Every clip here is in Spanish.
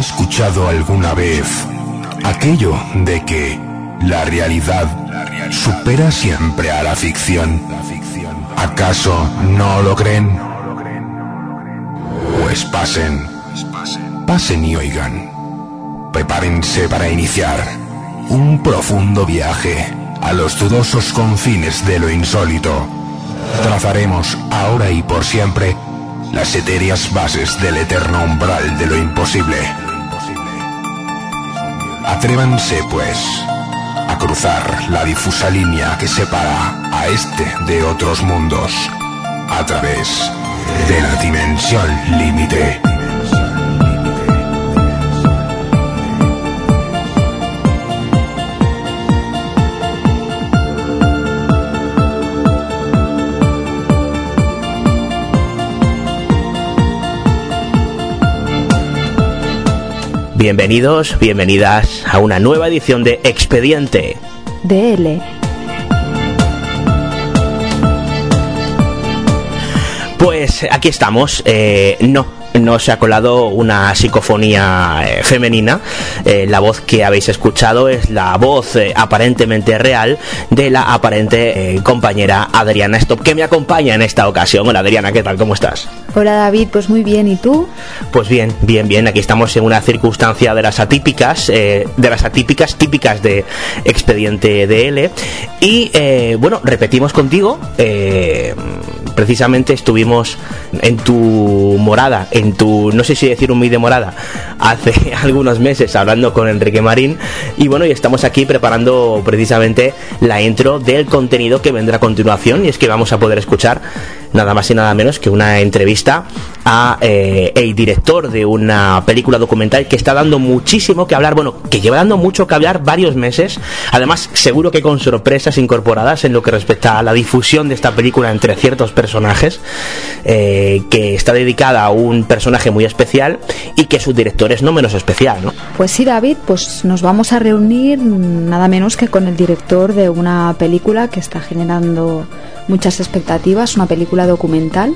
escuchado alguna vez aquello de que la realidad supera siempre a la ficción? ¿Acaso no lo creen? Pues pasen, pasen y oigan. Prepárense para iniciar un profundo viaje a los dudosos confines de lo insólito. Trazaremos ahora y por siempre las etéreas bases del eterno umbral de lo imposible. Atrévanse, pues, a cruzar la difusa línea que separa a este de otros mundos a través de la dimensión límite. Bienvenidos, bienvenidas a una nueva edición de Expediente DL. Pues aquí estamos. Eh, no, no se ha colado una psicofonía eh, femenina. Eh, la voz que habéis escuchado es la voz eh, aparentemente real de la aparente compañera Adriana Stop, que me acompaña en esta ocasión. Hola Adriana, ¿qué tal? ¿Cómo estás? Hola David, pues muy bien, ¿y tú? Pues bien, bien, bien. Aquí estamos en una circunstancia de las atípicas, eh, de las atípicas típicas de expediente DL. Y bueno, repetimos contigo. eh, precisamente estuvimos en tu morada, en tu, no sé si decir un de morada, hace algunos meses hablando con Enrique Marín. Y bueno, y estamos aquí preparando precisamente la intro del contenido que vendrá a continuación. Y es que vamos a poder escuchar nada más y nada menos que una entrevista a eh, el director de una película documental que está dando muchísimo que hablar, bueno, que lleva dando mucho que hablar varios meses, además seguro que con sorpresas incorporadas en lo que respecta a la difusión de esta película entre ciertos personajes, eh, que está dedicada a un personaje muy especial y que su director es no menos especial, ¿no? Pues sí, David, pues nos vamos a reunir nada menos que con el director de una película que está generando muchas expectativas, una película documental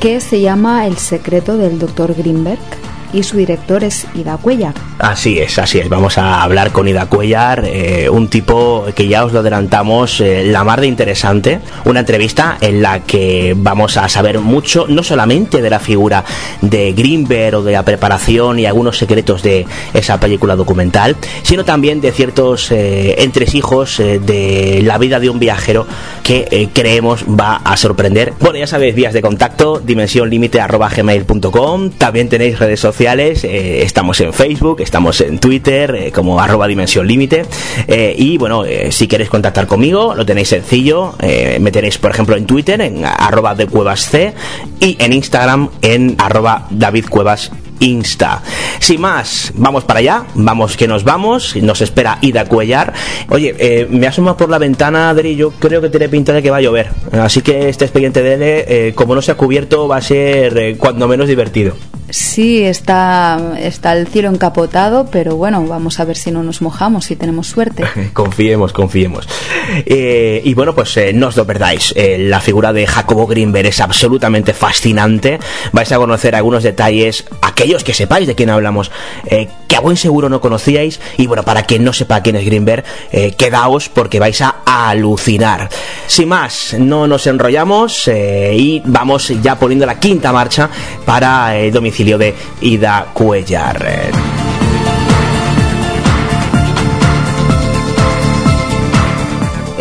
que se llama El secreto del Dr. Greenberg y su director es Ida Cuellar. Así es, así es. Vamos a hablar con Ida Cuellar, eh, un tipo que ya os lo adelantamos, eh, la mar de interesante. Una entrevista en la que vamos a saber mucho, no solamente de la figura de Greenberg o de la preparación y algunos secretos de esa película documental, sino también de ciertos eh, entresijos eh, de la vida de un viajero que eh, creemos va a sorprender. Bueno, ya sabéis, vías de contacto, dimensionlimite.gmail.com, también tenéis redes sociales, eh, estamos en Facebook, estamos en Twitter, eh, como arroba dimensión límite, eh, y bueno, si queréis contactar conmigo, lo tenéis sencillo, me tenéis por ejemplo en Twitter, en arroba de cuevas C, y en Instagram en arroba David Cuevas Insta. Sin más, vamos para allá, vamos que nos vamos, nos espera Ida Cuellar. Oye, eh, me asomo por la ventana, Adri, yo creo que tiene pinta de que va a llover. Así que este expediente de L, eh, como no se ha cubierto, va a ser cuando menos divertido. Sí, está, está el cielo encapotado, pero bueno, vamos a ver si no nos mojamos, si tenemos suerte. Confiemos, confiemos. Eh, y bueno, pues eh, no os lo perdáis. Eh, la figura de Jacobo Greenberg es absolutamente fascinante. Vais a conocer algunos detalles, aquellos que sepáis de quién hablamos, que a buen seguro no conocíais. Y bueno, para quien no sepa quién es Greenberg, quedaos porque vais a alucinar. Sin más, no nos enrollamos y vamos ya poniendo la quinta marcha para el domicilio de Ida Cuellar.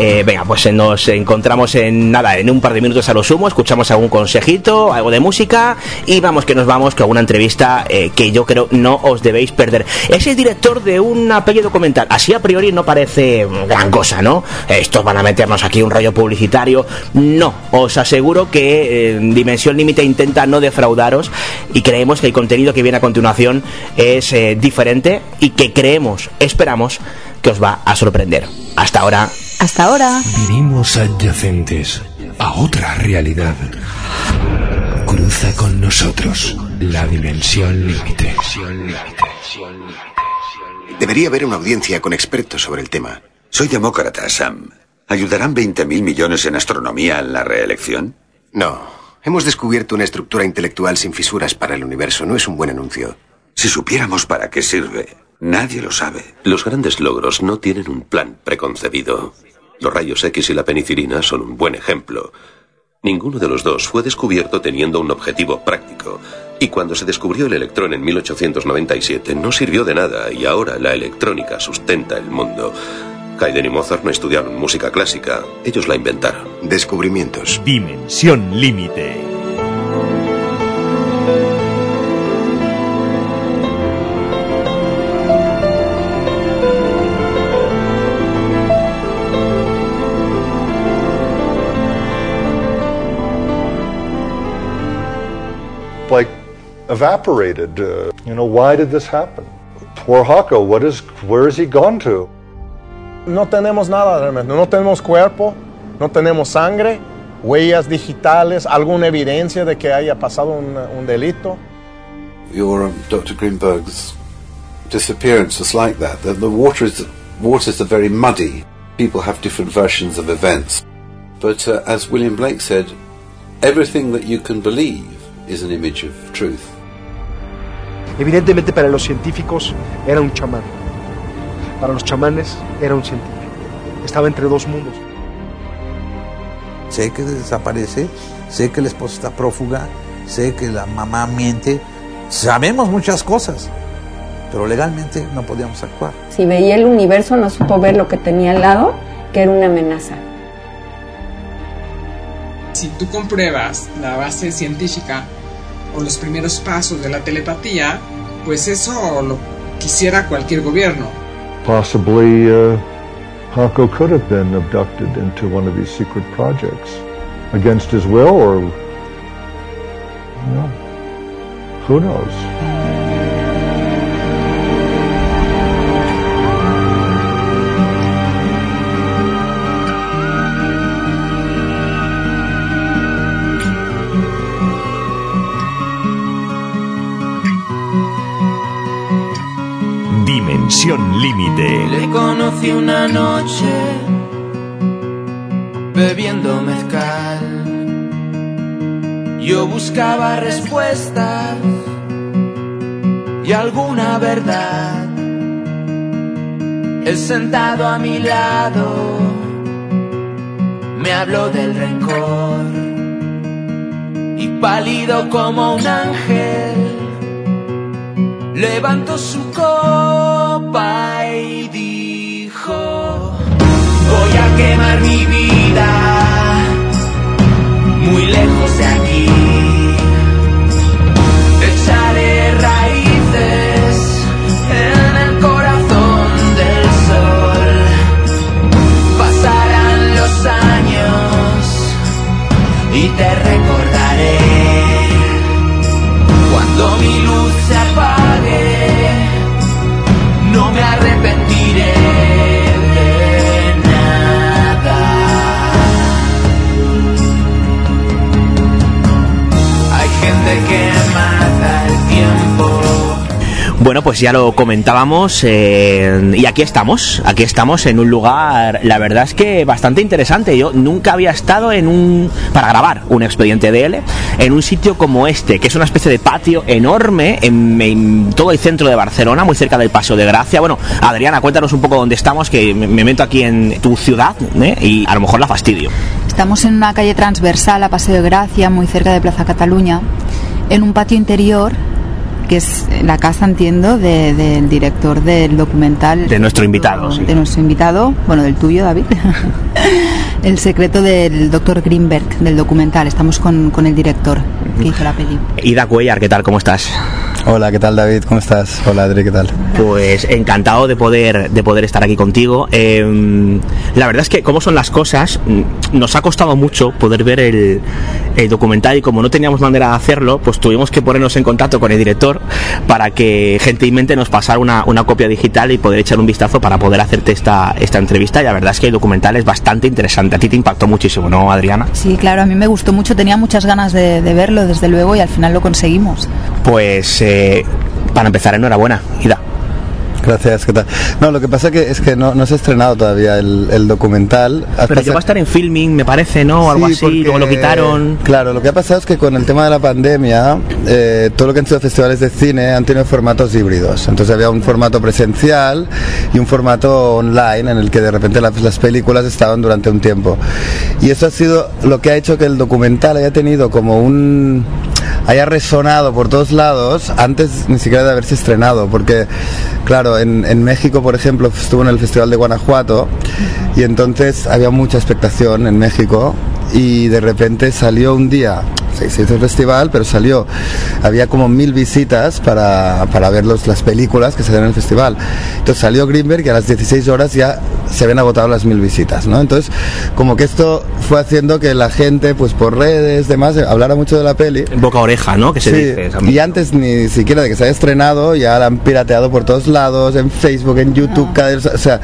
Eh, venga, pues eh, nos encontramos en nada, en un par de minutos a lo sumo, escuchamos algún consejito, algo de música y vamos que nos vamos con una entrevista eh, que yo creo no os debéis perder. Es el director de una peli documental, así a priori no parece gran cosa, ¿no? Estos van a meternos aquí un rollo publicitario. No, os aseguro que eh, Dimensión Límite intenta no defraudaros y creemos que el contenido que viene a continuación es diferente y que creemos, esperamos que os va a sorprender. Hasta ahora. Hasta ahora. Vivimos adyacentes a otra realidad. Cruza con nosotros la dimensión límite. Debería haber una audiencia con expertos sobre el tema. Soy demócrata, Sam. ¿Ayudarán 20.000 millones en astronomía en la reelección? No. Hemos descubierto una estructura intelectual sin fisuras para el universo. No es un buen anuncio. Si supiéramos para qué sirve, nadie lo sabe. Los grandes logros no tienen un plan preconcebido. Los rayos X y la penicilina son un buen ejemplo. Ninguno de los dos fue descubierto teniendo un objetivo práctico. Y cuando se descubrió el electrón en 1897 no sirvió de nada y ahora la electrónica sustenta el mundo. Haydn y Mozart no estudiaron música clásica, ellos la inventaron. Descubrimientos. Dimensión límite. Evaporated. Uh, you know, why did this happen? Poor Hako, what is, where has he gone to? No tenemos nada realmente, no tenemos cuerpo, no tenemos sangre, huellas digitales, alguna evidencia de que haya pasado un, un delito. Your um, Dr. Greenberg's disappearance was like that. The, the water is waters are very muddy. People have different versions of events, but uh, as William Blake said, everything that you can believe is an image of truth. Evidentemente para los científicos era un chamán. Para los chamanes era un científico. Estaba entre dos mundos. Sé que desaparece, sé que la esposa está prófuga, sé que la mamá miente. Sabemos muchas cosas, pero legalmente no podíamos actuar. Si veía el universo no supo ver lo que tenía al lado, que era una amenaza. Si tú compruebas la base científica o los primeros pasos de la telepatía, pues eso lo quisiera cualquier gobierno. Possibly uh, Hako could have been abducted into one of these secret projects against his will, or you know, who knows? Límite. Le conocí una noche bebiendo mezcal. Yo buscaba respuestas y alguna verdad. Él sentado a mi lado me habló del rencor y pálido como un ángel levantó su copa y dijo, voy a quemar mi vida muy lejos de aquí. Echaré raíces en el corazón del sol. Pasarán los años y te recordaré cuando mi luz arrepentiré Bueno, pues ya lo comentábamos eh, y aquí estamos, aquí estamos en un lugar, la verdad es que bastante interesante. Yo nunca había estado en un para grabar un expediente DL en un sitio como este, que es una especie de patio enorme en, todo el centro de Barcelona, muy cerca del Paseo de Gracia. Bueno, Adriana, cuéntanos un poco dónde estamos, que me, me meto aquí en tu ciudad ¿eh? y a lo mejor la fastidio. Estamos en una calle transversal a Paseo de Gracia, muy cerca de Plaza Cataluña, en un patio interior que es la casa, entiendo, de- del director del documental. De nuestro invitado, sí. De nuestro invitado, bueno, del tuyo, David. el secreto del doctor Greenberg, del documental. Estamos con, con el director que hizo la peli. Ida Cuellar, ¿qué tal? ¿Cómo estás? Hola, ¿qué tal David? ¿Cómo estás? Hola Adri, ¿qué tal? Pues encantado de poder, de poder estar aquí contigo. Eh, la verdad es que, como son las cosas, mm, nos ha costado mucho poder ver el, el documental y como no teníamos manera de hacerlo, pues tuvimos que ponernos en contacto con el director para que gentilmente nos pasara una, una copia digital y poder echar un vistazo para poder hacerte esta, esta entrevista. Y la verdad es que el documental es bastante interesante. A ti te impactó muchísimo, ¿no, Adriana? Sí, claro, a mí me gustó mucho, tenía muchas ganas de, de verlo, desde luego, y al final lo conseguimos. Pues, eh, para empezar, enhorabuena, Ida. Gracias, ¿qué tal? No, lo que pasa que es que no, no se ha estrenado todavía el, el documental. Pero llegó a estar en filming, me parece, ¿no? O algo Sí, así, porque- luego lo quitaron. Claro, lo que ha pasado es que con el tema de la pandemia, eh, todo lo que han sido festivales de cine han tenido formatos híbridos. Entonces había un formato presencial y un formato online en el que de repente las, las películas estaban durante un tiempo. Y eso ha sido lo que ha hecho que el documental haya tenido como un haya resonado por todos lados antes ni siquiera de haberse estrenado, porque claro, en, México, por ejemplo, estuvo en el Festival de Guanajuato y entonces había mucha expectación en México y de repente salió un día, se hizo el festival, pero salió, había como mil visitas para, para ver los- las películas que se dan en el festival. Entonces salió Greenberg y a las 16 horas ya se habían agotado las mil visitas, ¿no? Entonces, como que esto fue haciendo que la gente, pues por redes, demás, hablara mucho de la peli. Boca a oreja, ¿no? Que se Sí, dice. y antes ni siquiera de que se haya estrenado, ya la han pirateado por todos lados, en Facebook, en YouTube, cada o sea,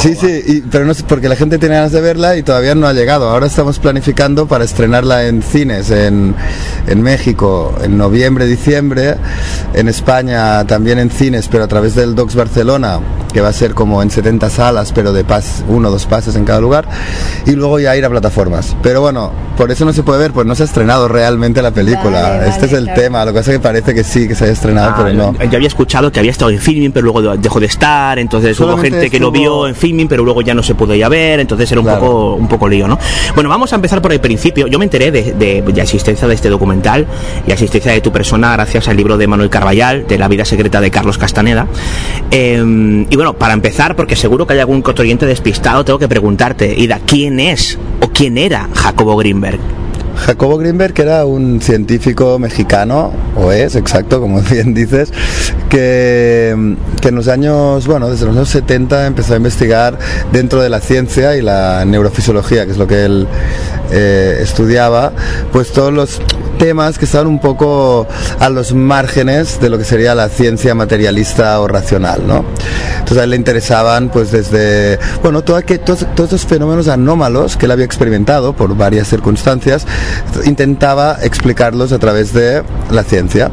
sí, sí, y- pero no sé, porque la gente tiene ganas de verla y todavía no ha llegado. Ahora estamos planificando para estrenarla en cines, en, en México, en noviembre, diciembre, en España también en cines, pero a través del Docs Barcelona, que va a ser como en 70 salas, pero de pas, uno o dos pases en cada lugar, y luego ya ir a plataformas. Pero bueno, por eso no se puede ver, pues no se ha estrenado realmente la película. Vale, este es vale, el claro. tema, lo que pasa es que parece que sí, que se haya estrenado, Ah, pero no. Yo había escuchado que había estado en filming, pero luego dejó de estar, entonces hubo Solamente gente que lo estuvo- vio en filming, pero luego ya no se pudo ya ver, entonces era un poco un poco lío, ¿no? Bueno, vamos a empezar por el principio. Yo me enteré de, de la existencia de este documental y la existencia de tu persona gracias al libro de Manuel Carballal, de La vida secreta de Carlos Castaneda. Eh, y bueno, para empezar, porque seguro que hay algún cotoriente despistado, tengo que preguntarte, Ida, ¿quién es o quién era Jacobo Greenberg? Jacobo Greenberg, era un científico mexicano, o es, exacto, como bien dices, que, que en los años, bueno, desde los años 70 empezó a investigar dentro de la ciencia y la neurofisiología, que es lo que él eh, estudiaba, pues todos los temas que estaban un poco a los márgenes de lo que sería la ciencia materialista o racional, ¿no? Entonces a él le interesaban, pues desde, bueno, todo aquel- todos, todos esos fenómenos anómalos que él había experimentado por varias circunstancias, intentaba explicarlos a través de la ciencia.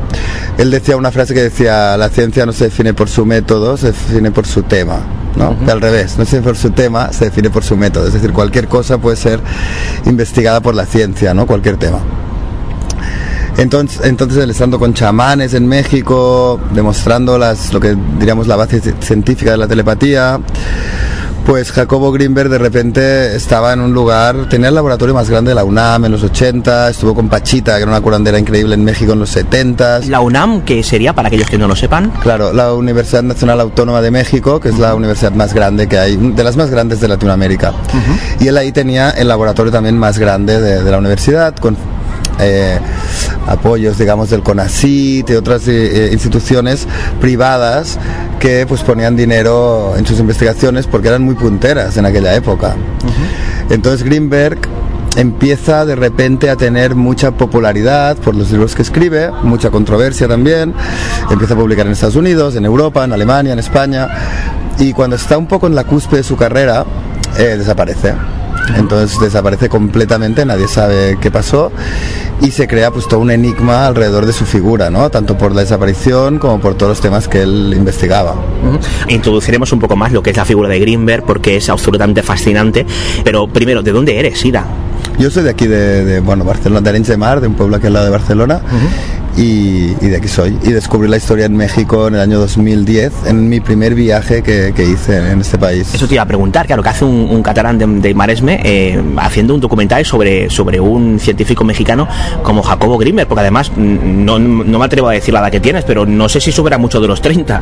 Él decía una frase que decía, la ciencia no se define por su método, se define por su tema. ¿no? Que al revés, no se define por su tema, se define por su método. Es decir, cualquier cosa puede ser investigada por la ciencia, ¿no? Cualquier tema. Entonces, entonces él estando con chamanes en México, demostrando las, lo que diríamos la base ci- científica de la telepatía, pues Jacobo Greenberg de repente estaba en un lugar, tenía el laboratorio más grande de la UNAM en los 80, estuvo con Pachita, que era una curandera increíble en México en los 70. La UNAM, que sería, para aquellos que no lo sepan. Claro, la Universidad Nacional Autónoma de México, que es la universidad más grande que hay, de las más grandes de Latinoamérica. Y él ahí tenía el laboratorio también más grande de, de la universidad, con eh, apoyos, digamos, del CONACYT y otras eh, eh, instituciones privadas que pues ponían dinero en sus investigaciones porque eran muy punteras en aquella época. Entonces Greenberg empieza de repente a tener mucha popularidad por los libros que escribe, mucha controversia también, empieza a publicar en Estados Unidos, en Europa, en Alemania, en España, y cuando está un poco en la cúspide de su carrera, eh, desaparece. Entonces desaparece completamente, nadie sabe qué pasó y se crea pues todo un enigma alrededor de su figura, ¿no? Tanto por la desaparición como por todos los temas que él investigaba. Introduciremos un poco más lo que es la figura de Greenberg porque es absolutamente fascinante. Pero primero, ¿de dónde eres, Ida? Yo soy de aquí, de, de, bueno, Barcelona, de Arenys de Mar, de un pueblo aquí al lado de Barcelona, y, y de aquí soy. Y descubrí la historia en México en el año 2010, en mi primer viaje que, que hice en este país. Eso te iba a preguntar, claro, que hace un, un catalán de, de Maresme eh, haciendo un documental sobre, sobre un científico mexicano como Jacobo Greenberg, porque además mm, no, no me atrevo a decir la edad que tienes, pero no sé si supera mucho de los 30.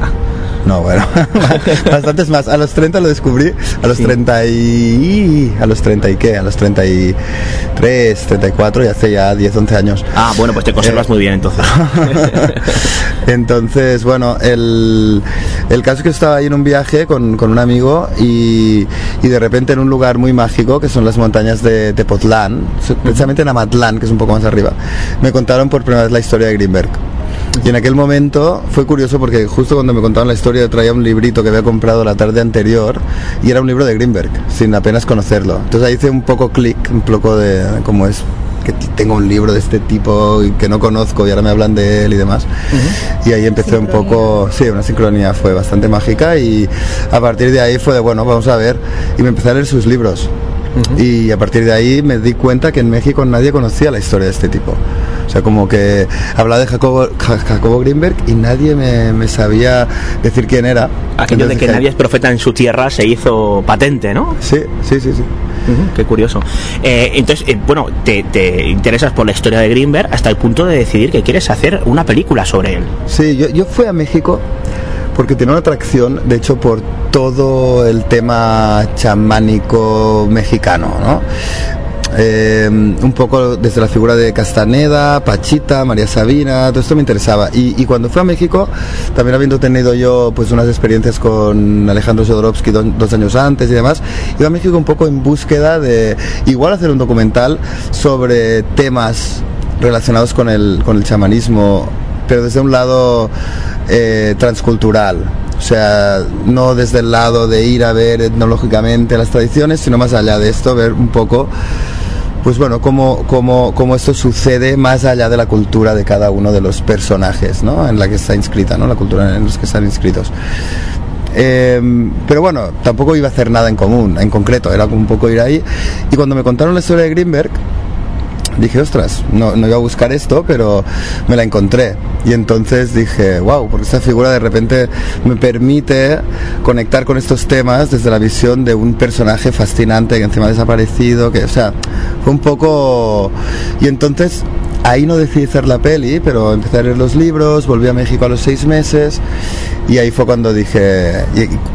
No, bueno, bastantes más. A los 30 lo descubrí, a los 30 y... ¿A los 30 y qué? A los 33, 34 y hace ya 10, 11 años. Ah, bueno, pues te conservas muy bien entonces. Entonces, bueno, el, el caso es que estaba ahí en un viaje con, con un amigo y, y de repente en un lugar muy mágico, que son las montañas de Tepotlán, precisamente en Amatlán, que es un poco más arriba, me contaron por primera vez la historia de Greenberg. Y en aquel momento fue curioso porque justo cuando me contaron la historia yo traía un librito que había comprado la tarde anterior y era un libro de Greenberg, sin apenas conocerlo. Entonces ahí hice un poco clic, un poco de cómo es que tengo un libro de este tipo y que no conozco y ahora me hablan de él y demás. Y ahí empecé un poco, sí, una sincronía fue bastante mágica y a partir de ahí fue de, bueno, vamos a ver. Y me empecé a leer sus libros. Y a partir de ahí me di cuenta que en México nadie conocía la historia de este tipo. O sea, como que hablaba de Jacobo, Ja- Jacobo Greenberg y nadie me, me sabía decir quién era. Aquello de Entonces que dije, nadie es profeta en su tierra se hizo patente, ¿no? Sí, sí, sí, sí. Ujú, qué curioso. Eh, entonces, eh, bueno, te, te interesas por la historia de Greenberg hasta el punto de decidir que quieres hacer una película sobre él. Sí, yo, yo fui a México porque tenía una atracción, de hecho, por todo el tema chamánico mexicano, ¿no? Eh, un poco desde la figura de Castaneda, Pachita, María Sabina, todo esto me interesaba. Y, cuando fui a México, también habiendo tenido yo pues unas experiencias con Alejandro Jodorowsky do- dos años antes y demás, iba a México un poco en búsqueda de igual hacer un documental sobre temas relacionados con el, con el chamanismo, pero desde un lado eh, transcultural. O sea, no desde el lado de ir a ver etnológicamente las tradiciones, sino más allá de esto, ver un poco, pues bueno, cómo, cómo, cómo esto sucede más allá de la cultura de cada uno de los personajes, ¿no? En la que está inscrita, ¿no? La cultura en los que están inscritos. Eh, pero bueno, tampoco iba a hacer nada en común, en concreto, era un poco ir ahí. Y cuando me contaron la historia de Greenberg, dije, ostras, no, no iba a buscar esto, pero me la encontré. Y entonces dije, wow, porque esta figura de repente me permite conectar con estos temas desde la visión de un personaje fascinante que encima ha desaparecido, que, o sea, fue un poco... Y entonces ahí no decidí hacer la peli, pero empecé a leer los libros, volví a México a los seis meses y ahí fue cuando dije,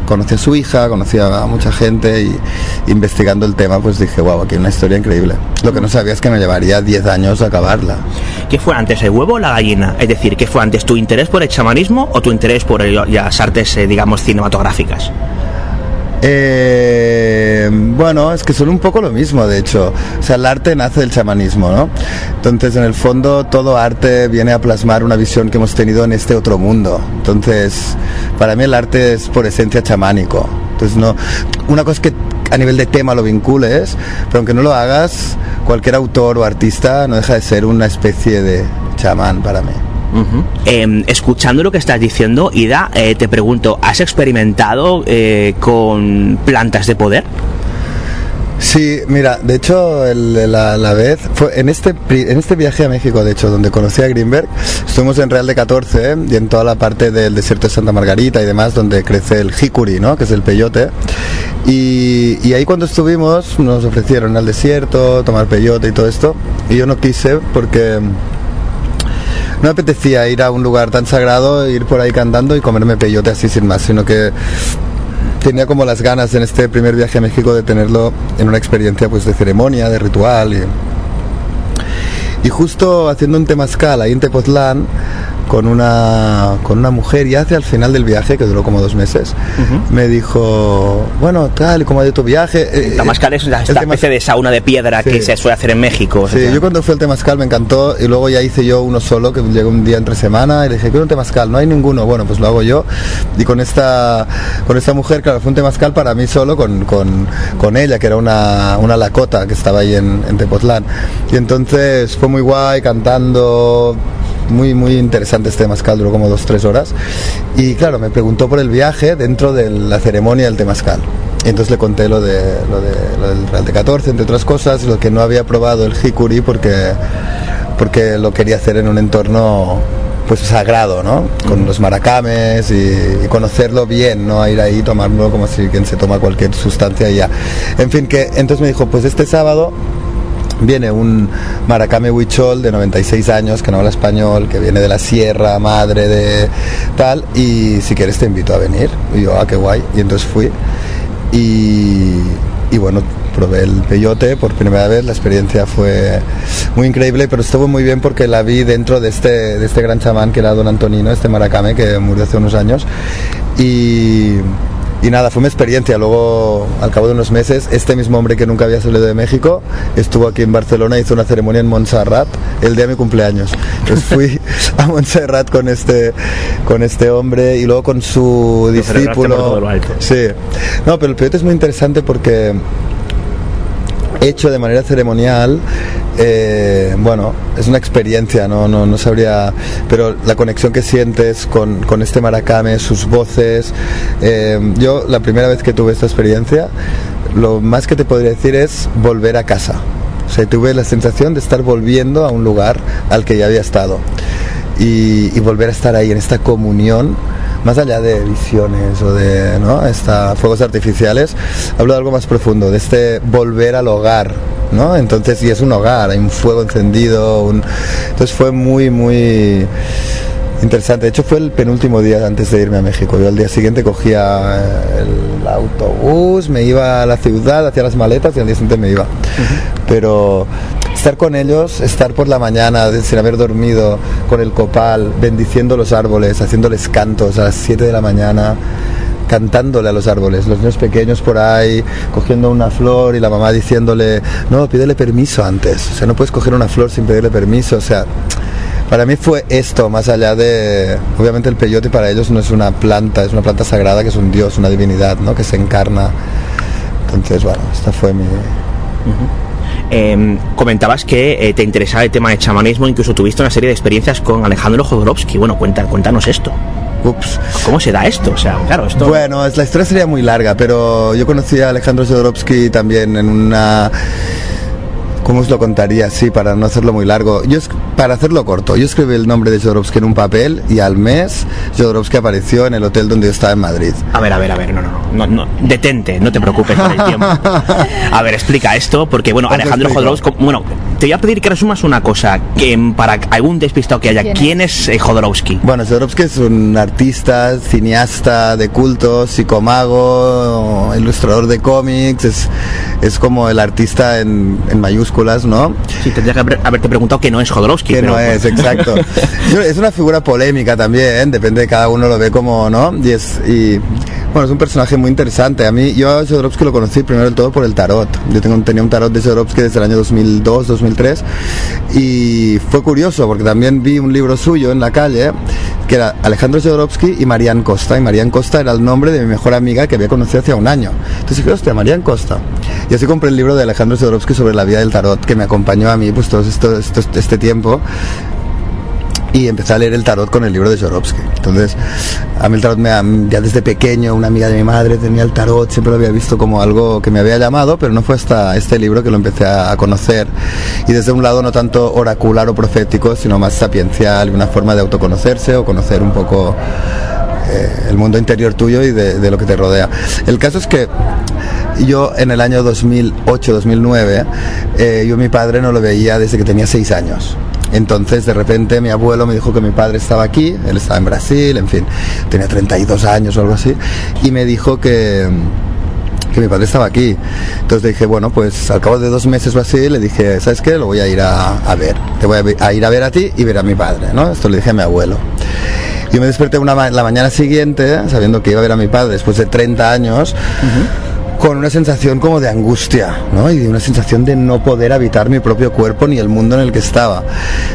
conocí a su hija, conocí a mucha gente y investigando el tema pues dije, wow, aquí hay una historia increíble. Lo que no sabía es que me llevaría 10 años acabarla. ¿Qué fue antes, el huevo o la gallina? Es decir, ¿qué fue antes, tu interés por el chamanismo o tu interés por las artes, eh, digamos, cinematográficas? Eh, bueno, es que son un poco lo mismo, de hecho. O sea, el arte nace del chamanismo, ¿no? Entonces, en el fondo, todo arte viene a plasmar una visión que hemos tenido en este otro mundo. Entonces, para mí el arte es por esencia chamánico. Entonces, no. Una cosa es que a nivel de tema lo vincules, pero aunque no lo hagas, cualquier autor o artista no deja de ser una especie de chamán para mí. Eh, escuchando lo que estás diciendo, Ida, eh, te pregunto, ¿has experimentado eh, con plantas de poder? Sí, mira, de hecho el- la, la vez fue en este en este viaje a México, de hecho, donde conocí a Greenberg, estuvimos en Real de 14 ¿eh? y en toda la parte del desierto de Santa Margarita y demás, donde crece el jicuri, ¿no? Que es el peyote. Y, y ahí cuando estuvimos nos ofrecieron al desierto, tomar peyote y todo esto, y yo no quise porque me apetecía ir a un lugar tan sagrado, ir por ahí cantando y comerme peyote así sin más, sino que tenía como las ganas en este primer viaje a México de tenerlo en una experiencia pues de ceremonia, de ritual y, justo haciendo un temazcal ahí en Tepoztlán con una con una mujer y hace al final del viaje que duró como dos meses me dijo bueno tal y cómo ha ido tu viaje Eh, Tamascal es el esta especie de sauna de piedra que se suele hacer en México. o Sí, sea. yo cuando fui al Temazcal me encantó y luego ya hice yo uno solo, que llegó un día entre semana y le dije, quiero un Temazcal, no hay ninguno, bueno, pues lo hago yo. Y con esta, con esta mujer, claro, fue un Temazcal para mí solo, con, con, con ella, que era una, una lacota que estaba ahí en, en Tepoztlán. Y entonces fue muy guay, cantando, muy, muy interesante este Temazcal, duró como dos, tres horas. Y claro, me preguntó por el viaje dentro de la ceremonia del Temazcal. Y entonces le conté lo, de, lo, de, lo del Real de 14, entre otras cosas, lo que no había probado el jicuri porque, porque lo quería hacer en un entorno pues sagrado, ¿no? Con los maracames y, y conocerlo bien, no ir ahí y tomarlo como si quien se toma cualquier sustancia y ya. En fin, que entonces me dijo, pues este sábado viene un maracame huichol de 96 años que no habla español, que viene de la sierra, madre de tal, y si quieres te invito a venir. Y yo, ah, qué guay. Y entonces fui. Y, y bueno, probé el peyote por primera vez, la experiencia fue muy increíble, pero estuvo muy bien porque la vi dentro de este, de este gran chamán que era don Antonino, este maracame que murió hace unos años. Y, y nada, fue una experiencia. Luego, al cabo de unos meses, este mismo hombre que nunca había salido de México estuvo aquí en Barcelona, hizo una ceremonia en Montserrat el día de mi cumpleaños. Entonces fui a Montserrat con este, con este hombre y luego con su discípulo. Sí. No, pero el peyote es muy interesante porque hecho de manera ceremonial eh, bueno, es una experiencia, no, no, no sabría, pero la conexión que sientes con, con este maracame, sus voces, eh, yo la primera vez que tuve esta experiencia, lo más que te podría decir es volver a casa. O sea, tuve la sensación de estar volviendo a un lugar al que ya había estado y, y volver a estar ahí en esta comunión más allá de visiones o de ¿no? Fuegos artificiales, hablo de algo más profundo, de este volver al hogar, ¿no? Entonces, y es un hogar, hay un fuego encendido, un... entonces fue muy, muy interesante. De hecho, fue el penúltimo día antes de irme a México. Yo al día siguiente cogía el autobús, me iba a la ciudad, hacía las maletas y al día siguiente me iba. Pero estar con ellos, estar por la mañana sin haber dormido, con el copal, bendiciendo los árboles, haciéndoles cantos a las 7 de la mañana cantándole a los árboles, los niños pequeños por ahí cogiendo una flor y la mamá diciéndole, no, pídele permiso antes, o sea, no puedes coger una flor sin pedirle permiso, o sea, para mí fue esto, más allá de, obviamente el peyote para ellos no es una planta, es una planta sagrada que es un dios, una divinidad, ¿no? Que se encarna. Entonces, bueno, esta fue mi... Eh, comentabas que eh, te interesaba el tema de chamanismo, incluso tuviste una serie de experiencias con Alejandro Jodorowsky. Bueno, cuenta, cuéntanos esto. Ups. ¿Cómo se da esto? O sea, claro, esto... Bueno, la historia sería muy larga, pero yo conocí a Alejandro Jodorowsky también en una... ¿Cómo os lo contaría? Sí, para no hacerlo muy largo. Yo, es- para hacerlo corto, yo escribí el nombre de Jodorowsky en un papel y al mes Jodorowsky apareció en el hotel donde yo estaba en Madrid. A ver, a ver, a ver, no, no, no, no, detente, no te preocupes por el tiempo. A ver, explica esto, porque bueno, Alejandro. Jodorowsky, bueno, te voy a pedir que resumas una cosa, que para algún despistado que haya, ¿Quién es? ¿quién es eh, Jodorowsky? Bueno, Jodorowsky es un artista, cineasta de culto, psicomago, ilustrador de cómics, es, es como el artista en, en mayúsculas, ¿no? Sí, tendría que haber- haberte preguntado que no es Jodorowsky. Que pero- no es, exacto. Es una figura polémica también, depende de cada uno lo ve como, ¿no? Y es, y, bueno, es un personaje muy interesante. A mí, yo a Jodorowsky lo conocí primero del todo por el tarot. Yo tenía un tarot de Jodorowsky desde el año 2002, 2003 y fue curioso porque también vi un libro suyo en la calle que era Alejandro Jodorowsky y Marianne Costa. Y Marianne Costa era el nombre de mi mejor amiga que había conocido hace un año. Entonces dije, hostia, Marianne Costa. Y así compré el libro de Alejandro Jodorowsky sobre la vida del tarot que me acompañó a mí pues todo este tiempo y empecé a leer el tarot con el libro de Jodorowsky. Entonces, a mí el tarot ya desde pequeño, una amiga de mi madre tenía el tarot, siempre lo había visto como algo que me había llamado, pero no fue hasta este libro que lo empecé a, a conocer. Y desde un lado no tanto oracular o profético, sino más sapiencial, una forma de autoconocerse o conocer un poco eh, el mundo interior tuyo y de, lo que te rodea. El caso es que yo en el año 2008-2009, eh, yo mi padre no lo veía desde que tenía seis años. Entonces de repente mi abuelo me dijo que mi padre estaba aquí, él estaba en Brasil, en fin, tenía 32 años o algo así, y me dijo que, que mi padre estaba aquí. Entonces dije, bueno, pues al cabo de dos meses o así, le dije, ¿sabes qué? Lo voy a ir a, a ver, te voy a, ir a ver a ti y ver a mi padre, ¿no? Esto le dije a mi abuelo. Yo me desperté una la mañana siguiente, sabiendo que iba a ver a mi padre después de 30 años, con una sensación como de angustia, ¿no? Y de una sensación de no poder habitar mi propio cuerpo ni el mundo en el que estaba.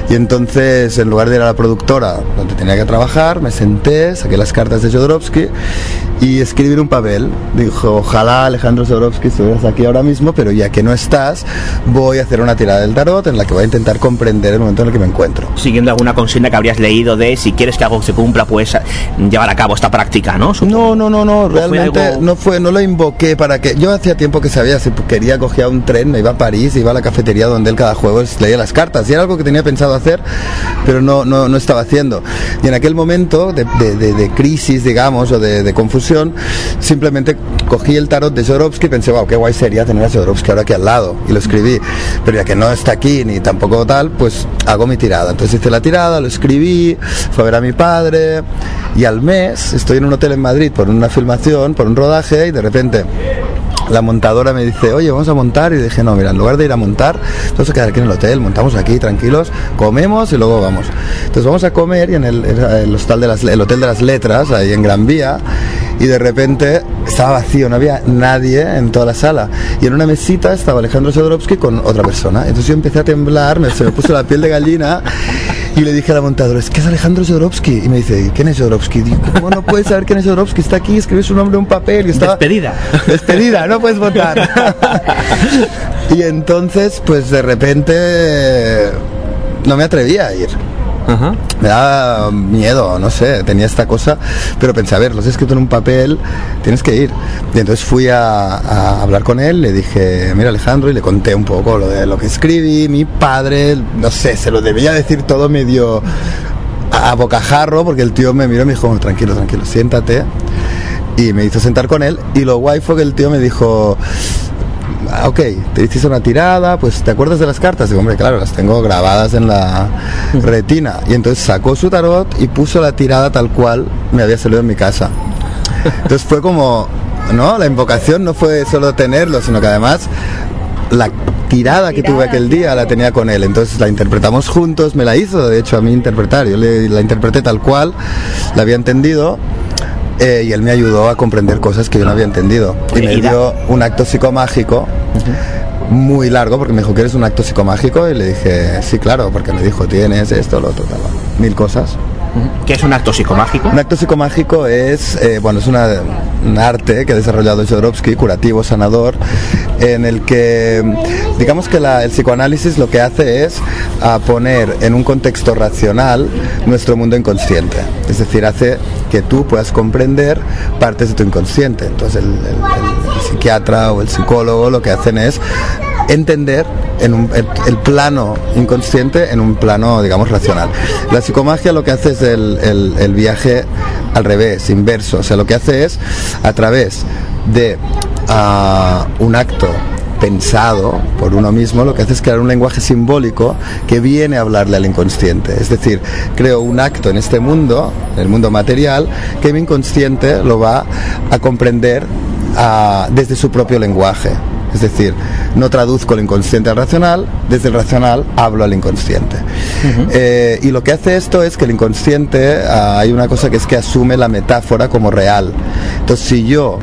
Y entonces, en lugar de ir a la productora donde tenía que trabajar, me senté, saqué las cartas de Jodorowsky y escribí en un papel. Dijo, ojalá Alejandro Jodorowsky estuvieras aquí ahora mismo, pero ya que no estás, voy a hacer una tirada del tarot en la que voy a intentar comprender el momento en el que me encuentro. Siguiendo alguna consigna que habrías leído de si quieres que algo se cumpla, pues llevar a cabo esta práctica, ¿no? No, no, no, no, fue realmente algo- no fue, no lo invoqué para que. Yo hacía tiempo que sabía si quería cogía un tren, me iba a París, iba a la cafetería donde él cada jueves leía las cartas. Y era algo que tenía pensado hacer, pero no, no, no estaba haciendo. Y en aquel momento de, de- de- de crisis, digamos, o de, de simplemente cogí el tarot de Jodorowsky y pensé, wow, qué guay sería tener a Jodorowsky ahora aquí al lado. Y lo escribí. Pero ya que no está aquí ni tampoco tal, pues hago mi tirada. Entonces hice la tirada, lo escribí, fue a ver a mi padre y al mes estoy en un hotel en Madrid por una filmación, por un rodaje y de repente la montadora me dice, oye, vamos a montar. Y dije, no, mira, en lugar de ir a montar, vamos a quedar aquí en el hotel, montamos aquí tranquilos, comemos y luego vamos. Entonces vamos a comer y en el, hostal de las, el hotel de las letras, ahí en Gran Vía, y de repente estaba vacío, no había nadie en toda la sala. Y en una mesita estaba Alejandro Jodorowsky con otra persona. Entonces yo empecé a temblar, me, se me puso la piel de gallina. Y le dije a la montadora, es que es Alejandro Jodorowsky. Y me dice, ¿quién es Jodorowsky? Digo, ¿cómo no puedes saber quién es Jodorowsky? Está aquí, escribe su nombre en un papel y estaba... Despedida. Despedida, no puedes votar. y entonces, pues de repente no me atrevía a ir. Me daba miedo, no sé, tenía esta cosa, pero pensé, a ver, los he escrito en un papel, tienes que ir. Y entonces fui a, a hablar con él, le dije, mira Alejandro, y le conté un poco lo de lo que escribí, mi padre, no sé, se lo debía decir todo medio a, a bocajarro, porque el tío me miró y me dijo, "Bueno, tranquilo, tranquilo, siéntate. Y me hizo sentar con él, y lo guay fue que el tío me dijo, "Ah, ok, te hiciste una tirada, pues ¿te acuerdas de las cartas? Digo, hombre, claro, las tengo grabadas en la retina. Y entonces sacó su tarot y puso la tirada tal cual me había salido en mi casa. Entonces fue como, ¿no? La invocación no fue solo tenerlo, sino que además la tirada que tuve aquel día la tenía con él. Entonces la interpretamos juntos, me la hizo de hecho a mí interpretar. Yo le, la interpreté tal cual, la había entendido. Eh, y él me ayudó a comprender cosas que yo no había entendido. Y me dio un acto psicomágico muy largo porque me dijo que eres un acto psicomágico y le dije, sí, claro, porque me dijo, tienes esto, lo otro, tal, mil cosas. ¿Qué es un acto psicomágico? Un acto psicomágico es, eh, bueno, es una, un arte que ha desarrollado Jodorowsky, curativo, sanador, en el que, digamos que el psicoanálisis lo que hace es a poner en un contexto racional nuestro mundo inconsciente. Es decir, hace que tú puedas comprender partes de tu inconsciente. Entonces, el psiquiatra o el psicólogo lo que hacen es entender en un- el, plano inconsciente en un plano, digamos, racional. La psicomagia lo que hace es el, el- viaje al revés, inverso. O sea, lo que hace es, a través de ah, un acto pensado por uno mismo, lo que hace es crear un lenguaje simbólico que viene a hablarle al inconsciente. Es decir, creo un acto en este mundo, en el mundo material, que mi inconsciente lo va a comprender ah, desde su propio lenguaje. Es decir, no traduzco el inconsciente al racional, desde el racional hablo al inconsciente. Eh, y lo que hace esto es que el inconsciente, ah, hay una cosa que es que asume la metáfora como real. Entonces, si yo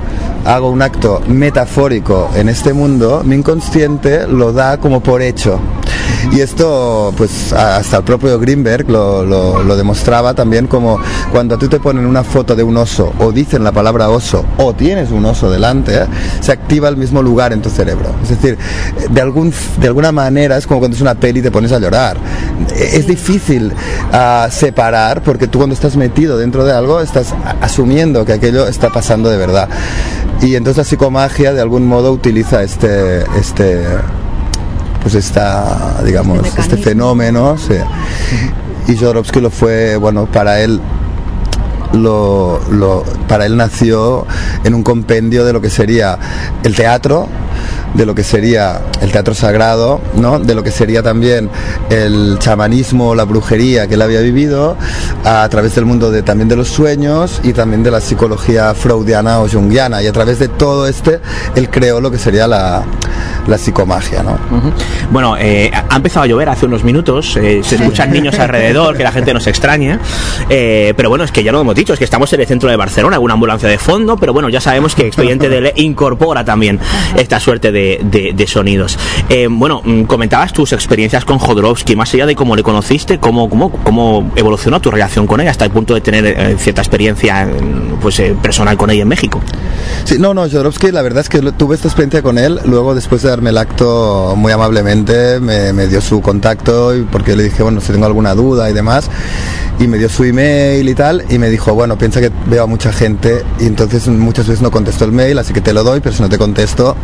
hago un acto metafórico en este mundo, mi inconsciente lo da como por hecho. Y esto, pues hasta el propio Greenberg lo, lo- demostraba también como cuando ti te ponen una foto de un oso o dicen la palabra oso o tienes un oso delante, ¿eh? se activa el mismo lugar en tu cerebro. Es decir, de, algún, de alguna manera es como cuando es una peli y te pones a llorar. Es difícil ah, separar porque tú cuando estás metido dentro de algo estás asumiendo que aquello está pasando de verdad. Y entonces la psicomagia de algún modo utiliza este, este, pues esta, digamos, este, fenómeno. sí. Y Jodorowsky lo fue, bueno, para él lo, lo- para él nació en un compendio de lo que sería el teatro, de lo que sería el teatro sagrado, ¿no? de lo que sería también el chamanismo, la brujería que él había vivido, a través del mundo de, también de los sueños y también de la psicología freudiana o junguiana. Y a través de todo este, él creó lo que sería la, la psicomagia. ¿no? Bueno, eh, ha empezado a llover hace unos minutos, eh, se escuchan niños alrededor, que la gente nos extraña, eh, pero bueno, es que ya lo hemos dicho, es que estamos en el centro de Barcelona, alguna ambulancia de fondo, pero bueno, ya sabemos que Expediente DL incorpora también esta suerte de, de- de sonidos. Eh, bueno, mm, comentabas tus experiencias con Jodorowsky, más allá de cómo le conociste, cómo, cómo, cómo evolucionó tu relación con él hasta el punto de tener eh, cierta experiencia mm, pues, eh, personal con él en México. Sí, no, no, Jodorowsky, la verdad es que tuve esta experiencia con él, luego después de darme el acto muy amablemente me, me dio su contacto y porque le dije, bueno, si tengo alguna duda y demás, y me dio su email y tal, y me dijo, bueno, piensa que veo a mucha gente y entonces muchas veces no contesto el mail, así que te lo doy, pero si no te contesto,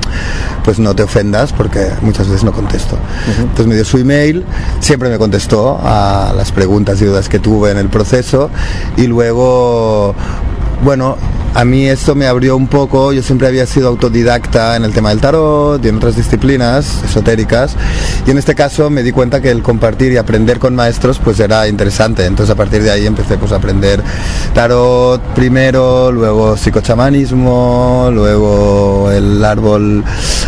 pues no te ofendas porque muchas veces no contesto. Entonces me dio su email, siempre me contestó a las preguntas y dudas que tuve en el proceso y luego bueno, a mí esto me abrió un poco, yo siempre había sido autodidacta en el tema del tarot y en otras disciplinas esotéricas. Y en este caso me di cuenta que el compartir y aprender con maestros pues era interesante, entonces a partir de ahí empecé pues a aprender tarot primero, luego psicochamanismo, luego el árbol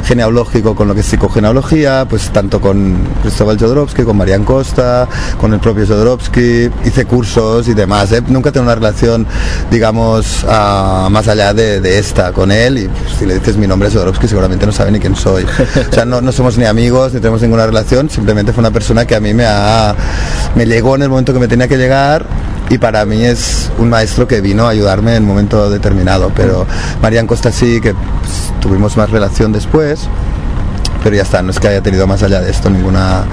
genealógico con lo que es psicogenealogía, pues tanto con Cristóbal Jodorowsky, con Marian Costa, con el propio Jodorowsky, hice cursos y demás, ¿eh? nunca tengo una relación digamos, ah, más allá de, de esta con él y pues, si le dices mi nombre es Jodorowsky seguramente no sabe ni quién soy. O sea, no, no somos ni amigos ni tenemos ninguna relación, simplemente fue una persona que a mí me, ha, me llegó en el momento que me tenía que llegar y para mí es un maestro que vino a ayudarme en un momento determinado. Pero Marian Costa sí, que pues, tuvimos más relación después pero ya está, no es que haya tenido más allá de esto ninguna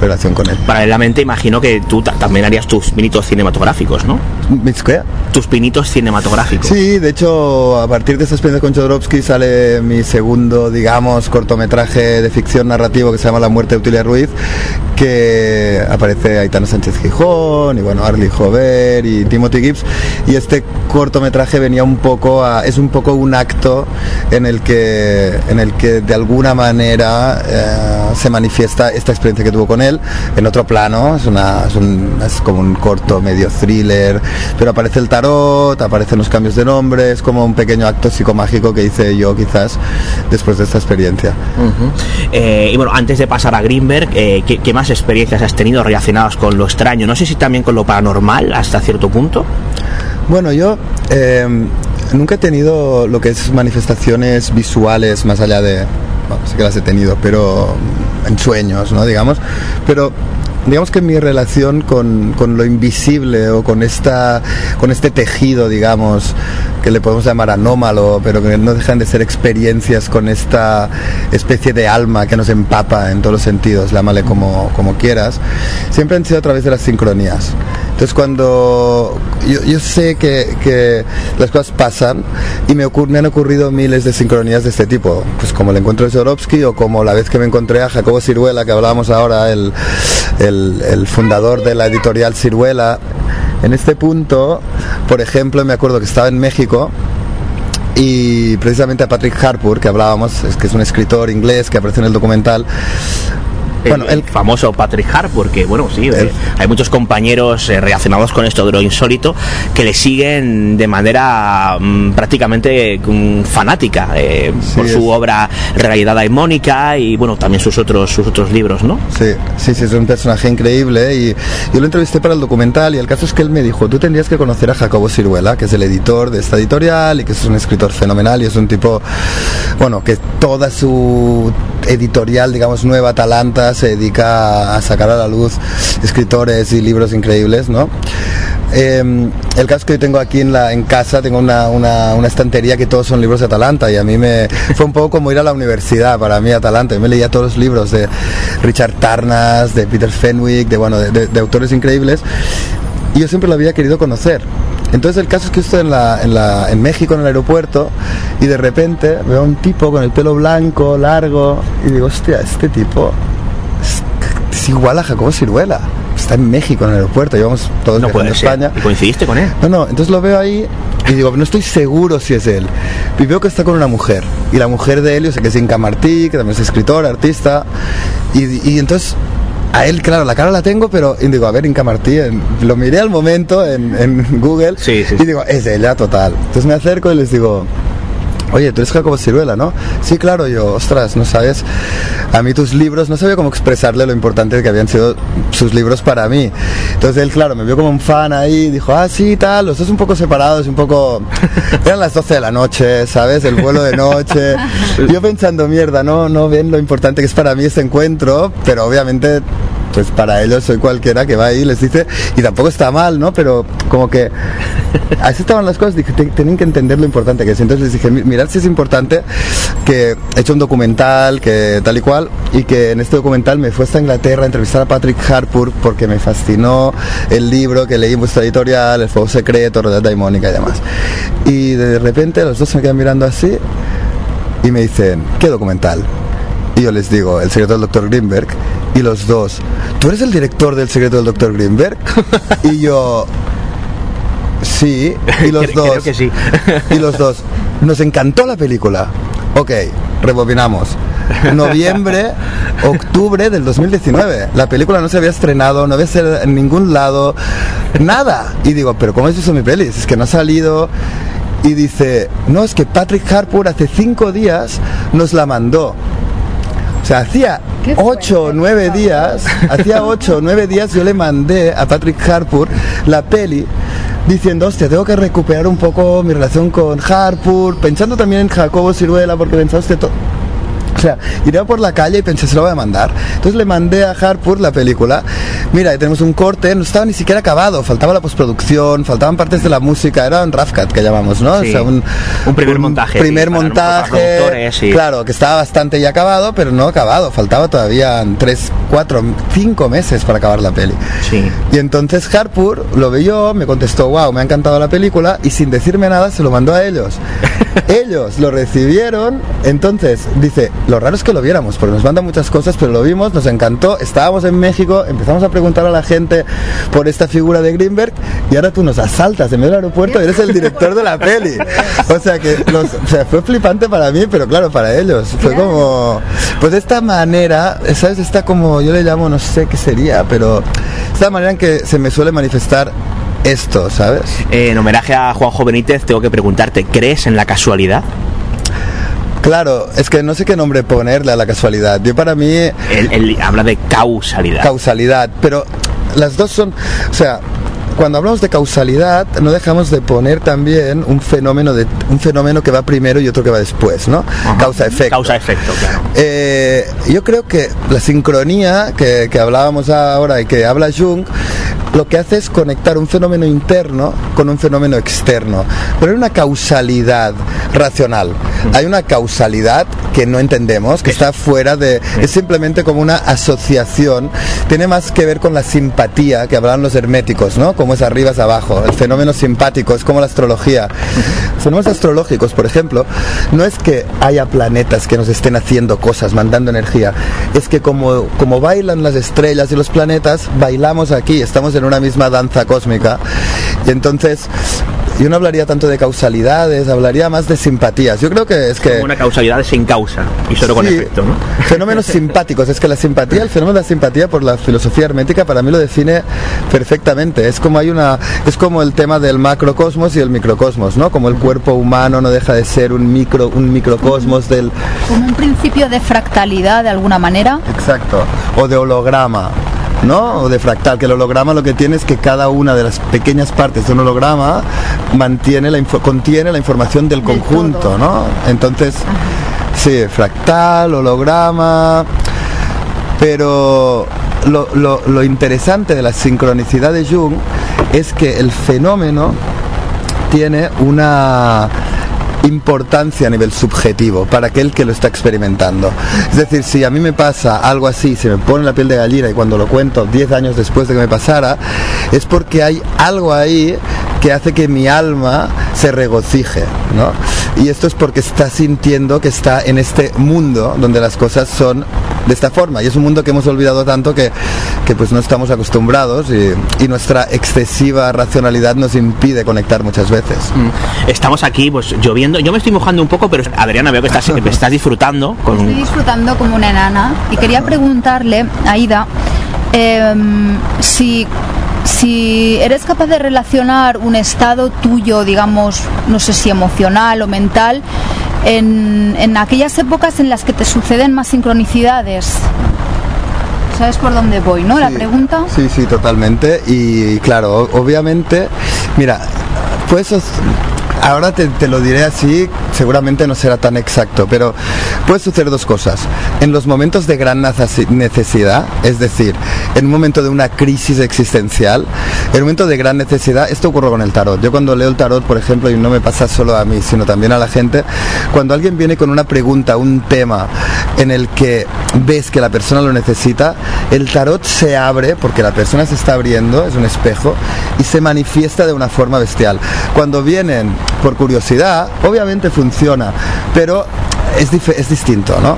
relación con él. Paralelamente imagino que tú ta- también harías tus pinitos cinematográficos, ¿no? Tus pinitos cinematográficos. Sí, de hecho, a partir de esta experiencia con Jodorowsky sale mi segundo, digamos, cortometraje de ficción narrativo que se llama La muerte de Utilia Ruiz, que aparece Aitana Sánchez Gijón y bueno, Arlie Jover y Timothy Gibbs. Y este cortometraje venía un poco a, es un poco un acto en el que, en el que de alguna manera eh, se manifiesta esta experiencia que tuvo con él en otro plano, es, una, es, un- es como un corto medio thriller, pero aparece el tarot, aparecen los cambios de nombre, es como un pequeño acto psicomágico que hice yo quizás después de esta experiencia. Ujú. Eh, y bueno, antes de pasar a Greenberg, eh, ¿qué, qué más experiencias has tenido relacionadas con lo extraño? No sé si también con lo paranormal hasta cierto punto. Bueno, yo eh, nunca he tenido lo que es manifestaciones visuales más allá de, bueno, sí que las he tenido, pero en sueños, ¿no? Digamos, pero digamos que mi relación con, con lo invisible o con esta con este tejido digamos que le podemos llamar anómalo pero que no dejan de ser experiencias con esta especie de alma que nos empapa en todos los sentidos llámale como, como quieras siempre han sido a través de las sincronías entonces cuando yo, yo sé que, que las cosas pasan y me, ocur- me han ocurrido miles de sincronías de este tipo, pues como el encuentro de Jodorowsky o como la vez que me encontré a Jacobo Ciruela, que hablábamos ahora, el, el- el fundador de la editorial Ciruela. En este punto, por ejemplo, me acuerdo que estaba en México y precisamente a Patrick Harpur, que hablábamos, es que es un escritor inglés que aparece en el documental, Bueno, el, famoso Patrick Hart, porque bueno, sí, eh, hay muchos compañeros eh, relacionados con esto de lo insólito que le siguen de manera mm, prácticamente mm, fanática eh, por su obra Realidad Daimónica y bueno, también sus otros sus otros libros, ¿no? Sí, sí, sí, es un personaje increíble y yo lo entrevisté para el documental y el caso es que él me dijo, tú tendrías que conocer a Jacobo Ciruela, que es el editor de esta editorial y que es un escritor fenomenal y es un tipo, bueno, que toda su editorial, digamos, Nueva Atalanta se dedica a sacar a la luz escritores y libros increíbles, ¿no? Eh, el caso que yo tengo aquí en, casa, tengo una, estantería que todos son libros de Atalanta y a mí me fue un poco como ir a la universidad para mí Atalanta. Yo me leía todos los libros de Richard Tarnas, de Peter Fenwick, de, bueno, de, autores increíbles y yo siempre lo había querido conocer. Entonces el caso es que estoy en, en, México, en el aeropuerto, y de repente veo a un tipo con el pelo blanco, largo, y digo, hostia, este tipo es igual a Jacobo Ciruela. Está en México, en el aeropuerto, llevamos todos No puede ser. España. ¿Y coincidiste con él? No, no, entonces lo veo ahí y digo, no estoy seguro si es él. Y veo que está con una mujer. Y la mujer de él, yo sé que es Inca Martí, que también es escritora, artista. Y, y entonces, a él, claro, la cara la tengo, pero y digo, a ver, Inca Martí, en- lo miré al momento en, en Google y digo, es ella total. Entonces me acerco y les digo, Oye, tú eres Jacobo Ciruela, ¿no? Sí, claro, yo, ostras, no sabes, a mí tus libros, no sabía cómo expresarle lo importante que habían sido sus libros para mí. Entonces él, claro, me vio como un fan ahí, dijo, ah, sí, tal, los dos un poco separados, un poco... Eran las 12 de la noche, ¿sabes? El vuelo de noche. Yo pensando, mierda, no, no ven lo importante que es para mí este encuentro, pero obviamente pues para ellos soy cualquiera que va ahí y les dice, y tampoco está mal, ¿no? Pero como que así estaban las cosas, dije, "Te- tienen que entender lo importante que es. Entonces les dije, "Mi- mirad si es importante que he hecho un documental, que tal y cual, y que en este documental me fue hasta Inglaterra a entrevistar a Patrick Harpur porque me fascinó el libro que leí en vuestra editorial, El Fuego Secreto, Realidad Daimónica y demás. Y de repente los dos se me quedan mirando así y me dicen, ¿qué documental? Y yo les digo, El secreto del doctor Greenberg. Y los dos, ¿tú eres el director del secreto del doctor Greenberg? y yo, sí. Y los Creo- dos, creo que sí. y los dos, nos encantó la película. Ok, rebobinamos. Noviembre, octubre del 2019. La película no se había estrenado, no había sido en ningún lado, nada. Y digo, pero ¿cómo has visto mi peli? Es que no ha salido. Y dice, no, es que Patrick Harpur hace cinco días nos la mandó. O sea, hacía ocho o nueve días, hacía ocho o nueve días yo le mandé a Patrick Harpur la peli diciendo, hostia, tengo que recuperar un poco mi relación con Harpur, pensando también en Jacobo Ciruela, porque pensaba, hostia, o sea, iría por la calle y pensé, se lo voy a mandar. Entonces le mandé a Harpur la película. Mira, ahí tenemos un corte, no estaba ni siquiera acabado, faltaba la postproducción, faltaban partes de la música, era un rough cut que llamamos, ¿no? Sí. O sea, un, Un primer montaje, Primer sí, montaje. sí. Claro, que estaba bastante ya acabado, pero no acabado, faltaba todavía tres, cuatro, cinco meses para acabar la peli. Sí. Y entonces Harpur lo vio, me contestó, wow, me ha encantado la película, y sin decirme nada se lo mandó a ellos. ellos lo recibieron, entonces dice, lo raro es que lo viéramos, porque nos mandan muchas cosas, pero lo vimos, nos encantó, estábamos en México, empezamos a preguntar a la gente por esta figura de Greenberg, y ahora tú nos asaltas en medio del aeropuerto y eres el director de la peli. O sea que los- o sea, fue flipante para mí, pero claro, para ellos. Fue como, pues de esta manera, ¿sabes? Está como, yo le llamo, no sé qué sería, pero esta manera en que se me suele manifestar esto, ¿sabes? Eh, en homenaje a Juanjo Benítez, tengo que preguntarte, ¿crees en la casualidad? Claro, es que no sé qué nombre ponerle a la casualidad. Yo para mí... Él, él habla de causalidad. Causalidad, pero las dos son, o sea, cuando hablamos de causalidad no dejamos de poner también un fenómeno de un fenómeno que va primero y otro que va después, ¿no? Causa efecto. Causa efecto, claro. Eh, yo creo que la sincronía que, que hablábamos ahora y que habla Jung, lo que hace es conectar un fenómeno interno con un fenómeno externo. Pero hay una causalidad racional. Hay una causalidad que no entendemos, que está fuera de... Es simplemente como una asociación. Tiene más que ver con la simpatía que hablaban los herméticos, ¿no? Como es arriba es abajo. El fenómeno simpático es como la astrología. Fenómenos astrológicos, por ejemplo, no es que haya planetas que nos estén haciendo cosas, mandando energía. Es que como, como bailan las estrellas y los planetas, bailamos aquí, estamos en una misma danza cósmica. Y entonces, yo no hablaría tanto de causalidades, hablaría más de simpatías. Yo creo que es que... Una causalidad sin causa y solo con Sí, efecto, ¿no? Fenómenos simpáticos. Es que la simpatía, el fenómeno de la simpatía por la filosofía hermética para mí lo define perfectamente. Es como hay una, es como el tema del macrocosmos y el microcosmos, ¿no? Como el cuerpo humano no deja de ser un micro, un microcosmos del, Como un principio de fractalidad de alguna manera. exacto, o de holograma. ¿No? O de fractal, que el holograma lo que tiene es que cada una de las pequeñas partes de un holograma mantiene la contiene la información del conjunto, ¿no? Entonces, sí, fractal, holograma, pero lo, lo- lo interesante de la sincronicidad de Jung es que el fenómeno tiene una importancia a nivel subjetivo para aquel que lo está experimentando. Es decir, si a mí me pasa algo así, se me pone la piel de gallina y cuando lo cuento 10 años después de que me pasara, es porque hay algo ahí que hace que mi alma se regocije, ¿no? Y esto es porque está sintiendo que está en este mundo donde las cosas son de esta forma y es un mundo que hemos olvidado tanto que, que pues no estamos acostumbrados y, y nuestra excesiva racionalidad nos impide conectar muchas veces. Mm. Estamos aquí, pues lloviendo. Yo me estoy mojando un poco, pero Adriana, veo que estás, estás disfrutando Estoy con. disfrutando como una enana y quería preguntarle a Ida em, si, si eres capaz de relacionar un estado tuyo, digamos, no sé si emocional o mental, en, en aquellas épocas en las que te suceden más sincronicidades. ¿Sabes por dónde voy, no? La pregunta. Sí, sí, totalmente. Y, claro, obviamente, mira, pues ahora te, te lo diré así, seguramente no será tan exacto, pero puede suceder dos cosas. En los momentos de gran necesi- necesidad, es decir, en un momento de una crisis existencial, en un momento de gran necesidad, esto ocurre con el tarot. Yo cuando leo el tarot, por ejemplo, y no me pasa solo a mí, sino también a la gente, cuando alguien viene con una pregunta, un tema en el que ves que la persona lo necesita, el tarot se abre porque la persona se está abriendo, es un espejo, y se manifiesta de una forma bestial. Cuando vienen por curiosidad, obviamente funciona, pero es, es distinto, ¿no?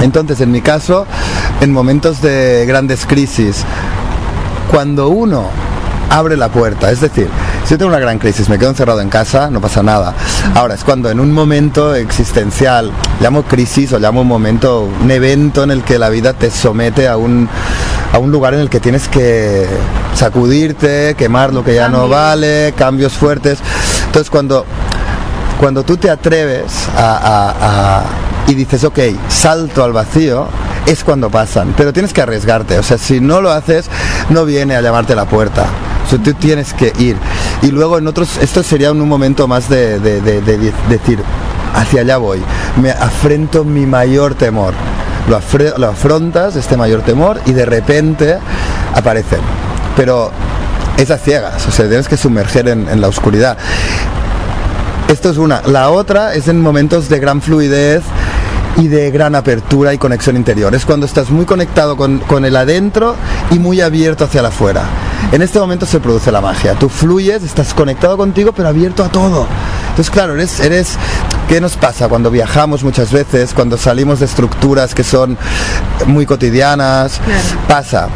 Entonces, en mi caso, en momentos de grandes crisis, cuando uno abre la puerta, es decir, si yo tengo una gran crisis, me quedo encerrado en casa, no pasa nada. Ahora es cuando en un momento existencial, llamo crisis o llamo un momento, un evento en el que la vida te somete a un, a un lugar en el que tienes que sacudirte, quemar lo que ya no vale, cambios fuertes. Entonces cuando, cuando tú te atreves a, a- a- y dices, ok, salto al vacío, es cuando pasan. Pero tienes que arriesgarte. O sea, si no lo haces, no viene a llamarte a la puerta. O sea, tú tienes que ir. Y luego en otros, esto sería un momento más de, de- de- de di- decir, hacia allá voy. Me afrento mi mayor temor. Lo, afrontas, este mayor temor, y de repente aparecen. Pero es a ciegas, o sea, tienes que sumerger en, en la oscuridad. Esto es una. La otra es en momentos de gran fluidez y de gran apertura y conexión interior. Es cuando estás muy conectado con, con el adentro y muy abierto hacia la afuera. En este momento se produce la magia. Tú fluyes, estás conectado contigo, pero abierto a todo. Entonces, claro, eres, eres. ¿Qué nos pasa cuando viajamos muchas veces, cuando salimos de estructuras que son muy cotidianas? Pasa.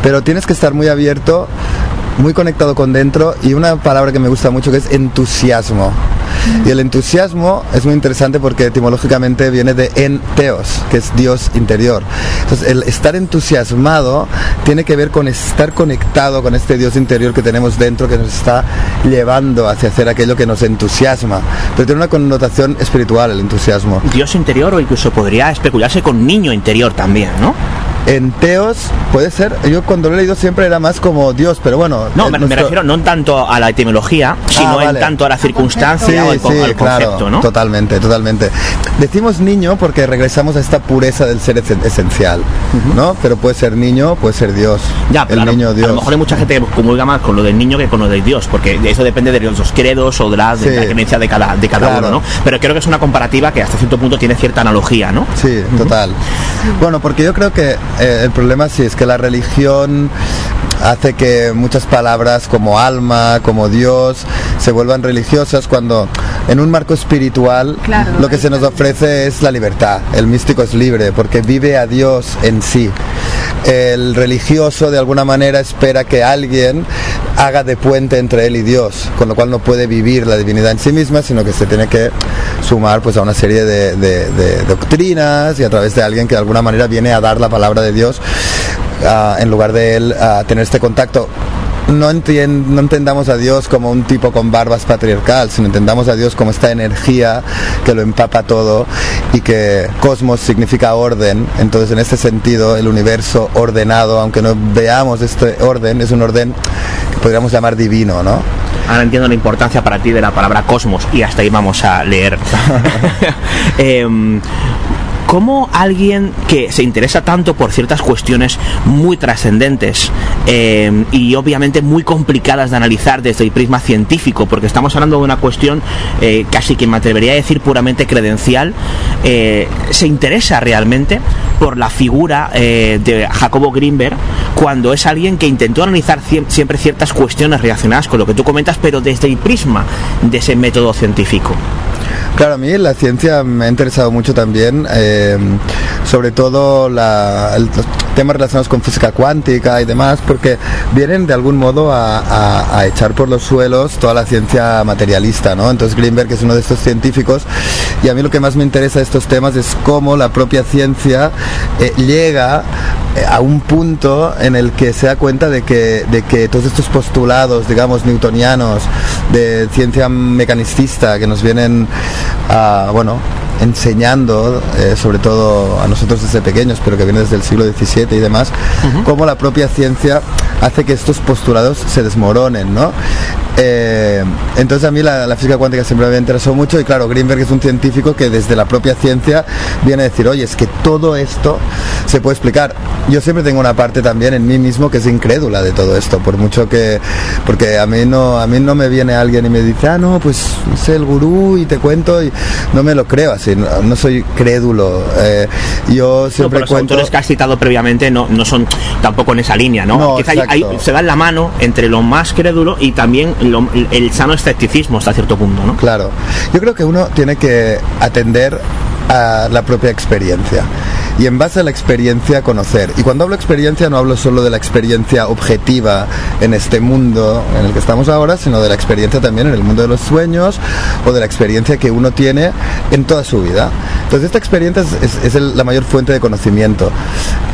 Pero tienes que estar muy abierto, muy conectado con dentro y una palabra que me gusta mucho que es entusiasmo. Y el entusiasmo es muy interesante porque etimológicamente viene de enteos, que es Dios interior. Entonces, el estar entusiasmado tiene que ver con estar conectado con este Dios interior que tenemos dentro, que nos está llevando hacia hacer aquello que nos entusiasma. Pero tiene una connotación espiritual el entusiasmo. Dios interior o incluso podría especularse con niño interior también, ¿no? En teos puede ser, yo cuando lo he leído siempre era más como Dios, pero bueno. No, me, refiero no tanto a la etimología, sino Ah, vale. en tanto a la circunstancia o al, con- al claro, concepto, ¿no? Totalmente, totalmente. Decimos niño porque regresamos a esta pureza del ser esen- esencial, ¿no? Pero puede ser niño, puede ser Dios. Ya, pero el a, lo, niño a Dios. lo mejor hay mucha gente que comulga más con lo del niño que con lo de Dios, porque eso depende de los credos o de la, de Sí. la creencia de cada, de cada Claro. uno, ¿no? Pero creo que es una comparativa que hasta cierto punto tiene cierta analogía, ¿no? Sí, total. Bueno, porque yo creo que eh, el problema sí es que la religión hace que muchas palabras como alma, como Dios, se vuelvan religiosas cuando en un marco espiritual Claro. lo que se nos ofrece es la libertad. El místico es libre porque vive a Dios en sí. El religioso de alguna manera espera que alguien haga de puente entre él y Dios, con lo cual no puede vivir la divinidad en sí misma, sino que se tiene que sumar pues a una serie de, de- de doctrinas y a través de alguien que de alguna manera viene a dar la palabra de Dios ah, en lugar de él a tener este contacto. No, entien- no entendamos a Dios como un tipo con barbas patriarcal, sino entendamos a Dios como esta energía que lo empapa todo y que cosmos significa orden. Entonces, en este sentido, el universo ordenado, aunque no veamos este orden, es un orden que podríamos llamar divino, ¿no? Ahora entiendo la importancia para ti de la palabra cosmos y hasta ahí vamos a leer. Em, ¿Cómo alguien que se interesa tanto por ciertas cuestiones muy trascendentes em, y obviamente muy complicadas de analizar desde el prisma científico, porque estamos hablando de una cuestión eh, casi que me atrevería a decir puramente credencial, eh, se interesa realmente por la figura eh, de Jacobo Greenberg cuando es alguien que intentó analizar siempre ciertas cuestiones relacionadas con lo que tú comentas, pero desde el prisma de ese método científico? Claro, a mí la ciencia me ha interesado mucho también, eh, sobre todo el- los temas relacionados con física cuántica y demás, porque vienen de algún modo a echar por los suelos toda la ciencia materialista, ¿no? Entonces Greenberg es uno de estos científicos y a mí lo que más me interesa de estos temas es cómo la propia ciencia eh, llega eh, a un punto en el que se da cuenta de que, de que todos estos postulados, digamos, newtonianos, de ciencia mecanicista que nos vienen a, bueno, enseñando, eh, sobre todo a nosotros desde pequeños, pero que viene desde el siglo XVII y demás, cómo la propia ciencia hace que estos postulados se desmoronen, ¿no? Eh, entonces a mí la, la física cuántica siempre me interesó mucho y claro, Greenberg es un científico que desde la propia ciencia viene a decir, oye, es que todo esto se puede explicar. Yo siempre tengo una parte también en mí mismo que es incrédula de todo esto, por mucho que, porque a mí no, a mí no me viene alguien y me dice, ah, no, pues sé el gurú y te cuento y no me lo creo así, no, no soy crédulo. Eh, yo No, siempre los cuento... autores que has citado previamente no, no son tampoco en esa línea, ¿no? No, Quizá hay- se dan la mano entre lo más crédulo y también lo- el sano escepticismo hasta cierto punto, ¿no? Claro. Yo creo que uno tiene que atender a la propia experiencia y en base a la experiencia conocer. Y cuando hablo experiencia no hablo solo de la experiencia objetiva en este mundo en el que estamos ahora, sino de la experiencia también en el mundo de los sueños o de la experiencia que uno tiene en toda su vida. Entonces esta experiencia es, es- es el- la mayor fuente de conocimiento.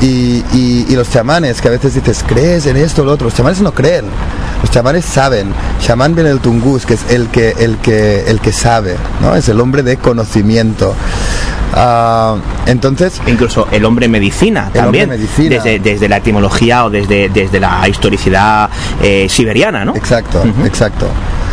Y, y- y los chamanes, que a veces dices, ¿crees en esto o lo otro? Los chamanes no creen. Los chamanes saben. Chamán viene del tungus, que es el que, el que, el que sabe, ¿no? Es el hombre de conocimiento. Ah, entonces... Incluso el hombre medicina El también, hombre medicina. Desde, desde la etimología o desde, desde la historicidad eh, siberiana, ¿no? Exacto, exacto.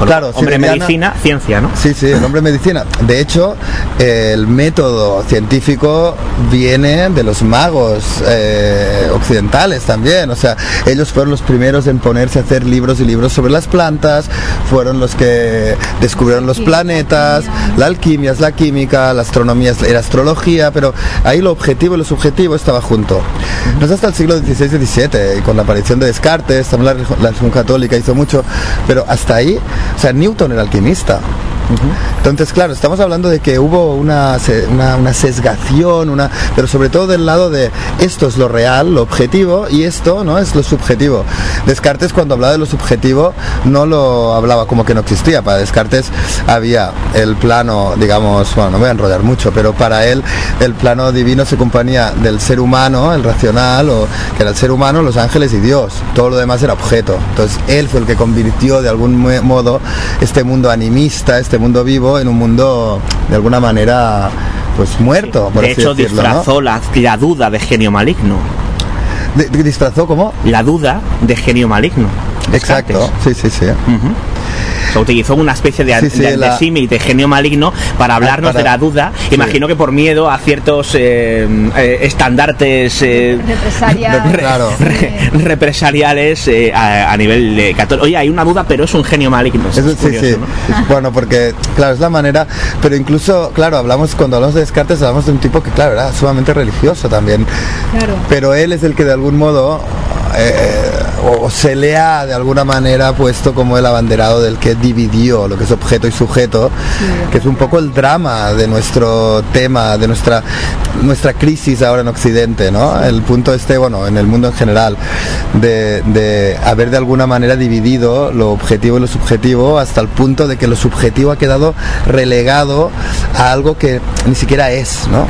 Claro, hombre medicina, ciencia, ¿no? Sí, sí, el hombre medicina. De hecho, el método científico viene de los magos eh, occidentales también. O sea, ellos fueron los primeros en ponerse a hacer libros y libros sobre las plantas, fueron los que descubrieron los planetas, la alquimia es la química, la astronomía es la astrología, pero ahí lo objetivo y lo subjetivo estaba junto. No es hasta el siglo XVI y XVII, y con la aparición de Descartes, también la, la religión católica hizo mucho, pero hasta ahí, o sea, Newton era alquimista. Entonces, claro, estamos hablando de que hubo una, una, una sesgación, una, pero sobre todo del lado de esto es lo real, lo objetivo, y esto no es lo subjetivo. Descartes cuando hablaba de lo subjetivo no lo hablaba como que no existía. Para Descartes había el plano, digamos, bueno, no me voy a enrollar mucho, pero para él el plano divino se componía del ser humano, el racional, o que era el ser humano, los ángeles y Dios. Todo lo demás era objeto. Entonces él fue el que convirtió de algún mue- este mundo animista, este mundo vivo, en un mundo de alguna manera pues muerto, por de así hecho, decirlo, ¿no? disfrazó la, la duda de genio maligno. ¿Disfrazó cómo? La duda de genio maligno. Exacto, sí, sí, sí. Sea, utilizó una especie de, Sí, sí, de- de la- símil de genio maligno para hablarnos para- de la duda. Imagino que por miedo a ciertos eh, eh, estandartes eh, Represalias. re- re- represaliales eh, a, a nivel de católico. Oye, hay una duda, pero es un genio maligno. Eso es sí, curioso, sí. ¿no? Bueno, porque, claro, es la manera, pero incluso, claro, hablamos, cuando hablamos de Descartes, hablamos de un tipo que, claro, era sumamente religioso también. Claro. Pero él es el que de algún modo, eh, o, o se le ha de alguna manera puesto como el abanderado del que dividió lo que es objeto y sujeto, que es un poco el drama de nuestro tema, de nuestra, nuestra crisis ahora en Occidente, ¿no? El punto este, bueno, en el mundo en general, de, de haber de alguna manera dividido lo objetivo y lo subjetivo hasta el punto de que lo subjetivo ha quedado relegado a algo que ni siquiera es, ¿no?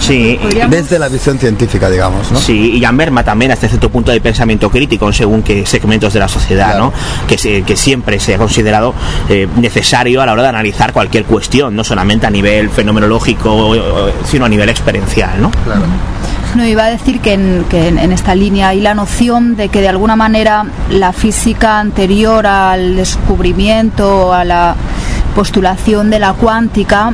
Sí, Desde la visión científica, digamos, ¿no? Sí, y ya merma también hasta cierto punto de pensamiento crítico según qué segmentos de la sociedad, ¿no? Que, se- que siempre se ha considerado eh, necesario a la hora de analizar cualquier cuestión, no solamente a nivel fenomenológico, sino a nivel experiencial, ¿no? No, iba a decir que en, que en- en esta línea hay la noción de que de alguna manera la física anterior al descubrimiento, a la postulación de la cuántica,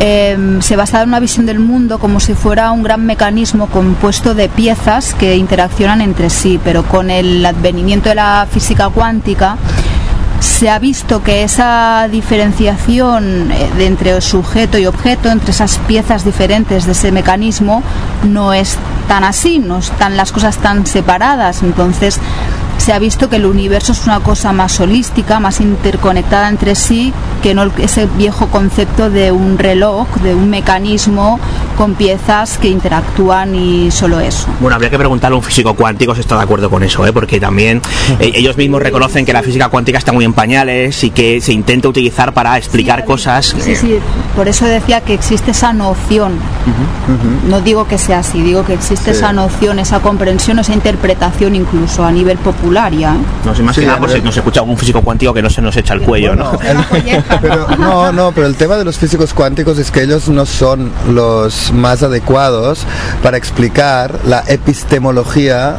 eh, se basaba en una visión del mundo como si fuera un gran mecanismo compuesto de piezas que interaccionan entre sí, pero con el advenimiento de la física cuántica se ha visto que esa diferenciación eh, de entre sujeto y objeto, entre esas piezas diferentes de ese mecanismo, no es tan así, no están las cosas tan separadas. Entonces se ha visto que el universo es una cosa más holística, más interconectada entre sí, que no ese viejo concepto de un reloj, de un mecanismo con piezas que interactúan y solo eso. Bueno, habría que preguntarle a un físico cuántico si está de acuerdo con eso, ¿eh? porque también eh, ellos mismos reconocen que la física cuántica está muy en pañales y que se intenta utilizar para explicar cosas. Sí, sí, por eso decía que existe esa noción. No digo que sea así, digo que existe Sí. esa noción, esa comprensión, esa interpretación incluso a nivel popular ya. ¿eh? No sé, más Sí, que nada, por si nos escucha algún físico cuántico que no se nos echa el cuello, ¿no? Pero, no, no, pero el tema de los físicos cuánticos es que ellos no son los más adecuados para explicar la epistemología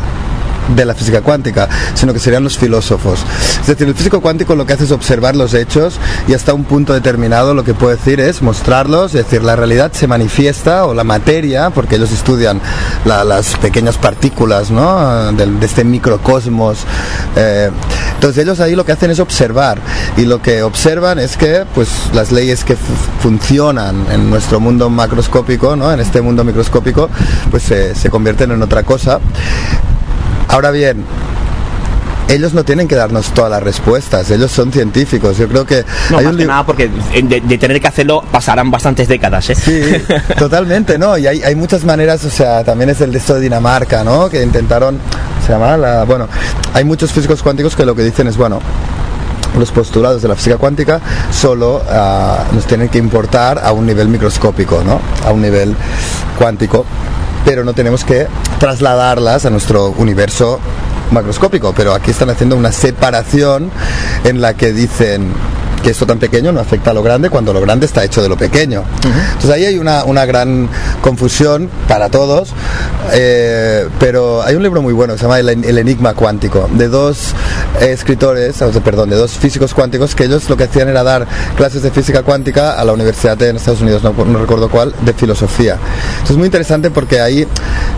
de la física cuántica, sino que serían los filósofos. Es decir, el físico cuántico lo que hace es observar los hechos y hasta un punto determinado lo que puede decir es mostrarlos, es decir, la realidad se manifiesta o la materia, porque ellos estudian la- las pequeñas partículas ¿no? de, este microcosmos. eh, entonces ellos ahí lo que hacen es observar y lo que observan es que pues las leyes que fu- funcionan en nuestro mundo macroscópico, ¿no? en este mundo microscópico, pues se convierten en otra cosa. Ahora bien, ellos no tienen que darnos todas las respuestas, ellos son científicos. Yo creo que No, hay más un que libro. nada porque de, de tener que hacerlo pasarán bastantes décadas, ¿eh? Sí, totalmente, ¿no? Y hay, hay muchas maneras, o sea, también es el de esto de Dinamarca, ¿no? Que intentaron, se llama la, bueno, hay muchos físicos cuánticos que lo que dicen es, bueno, los postulados de la física cuántica solo ah, nos tienen que importar a un nivel microscópico, ¿no? A un nivel cuántico, pero no tenemos que trasladarlas a nuestro universo macroscópico, pero aquí están haciendo una separación en la que dicen que esto tan pequeño no afecta a lo grande cuando lo grande está hecho de lo pequeño. Entonces ahí hay una, una gran confusión para todos, eh, pero hay un libro muy bueno que se llama El, El Enigma Cuántico, de dos escritores, perdón, de dos físicos cuánticos que ellos lo que hacían era dar clases de física cuántica a la universidad en Estados Unidos, no, no recuerdo cuál, de filosofía. Entonces es muy interesante porque ahí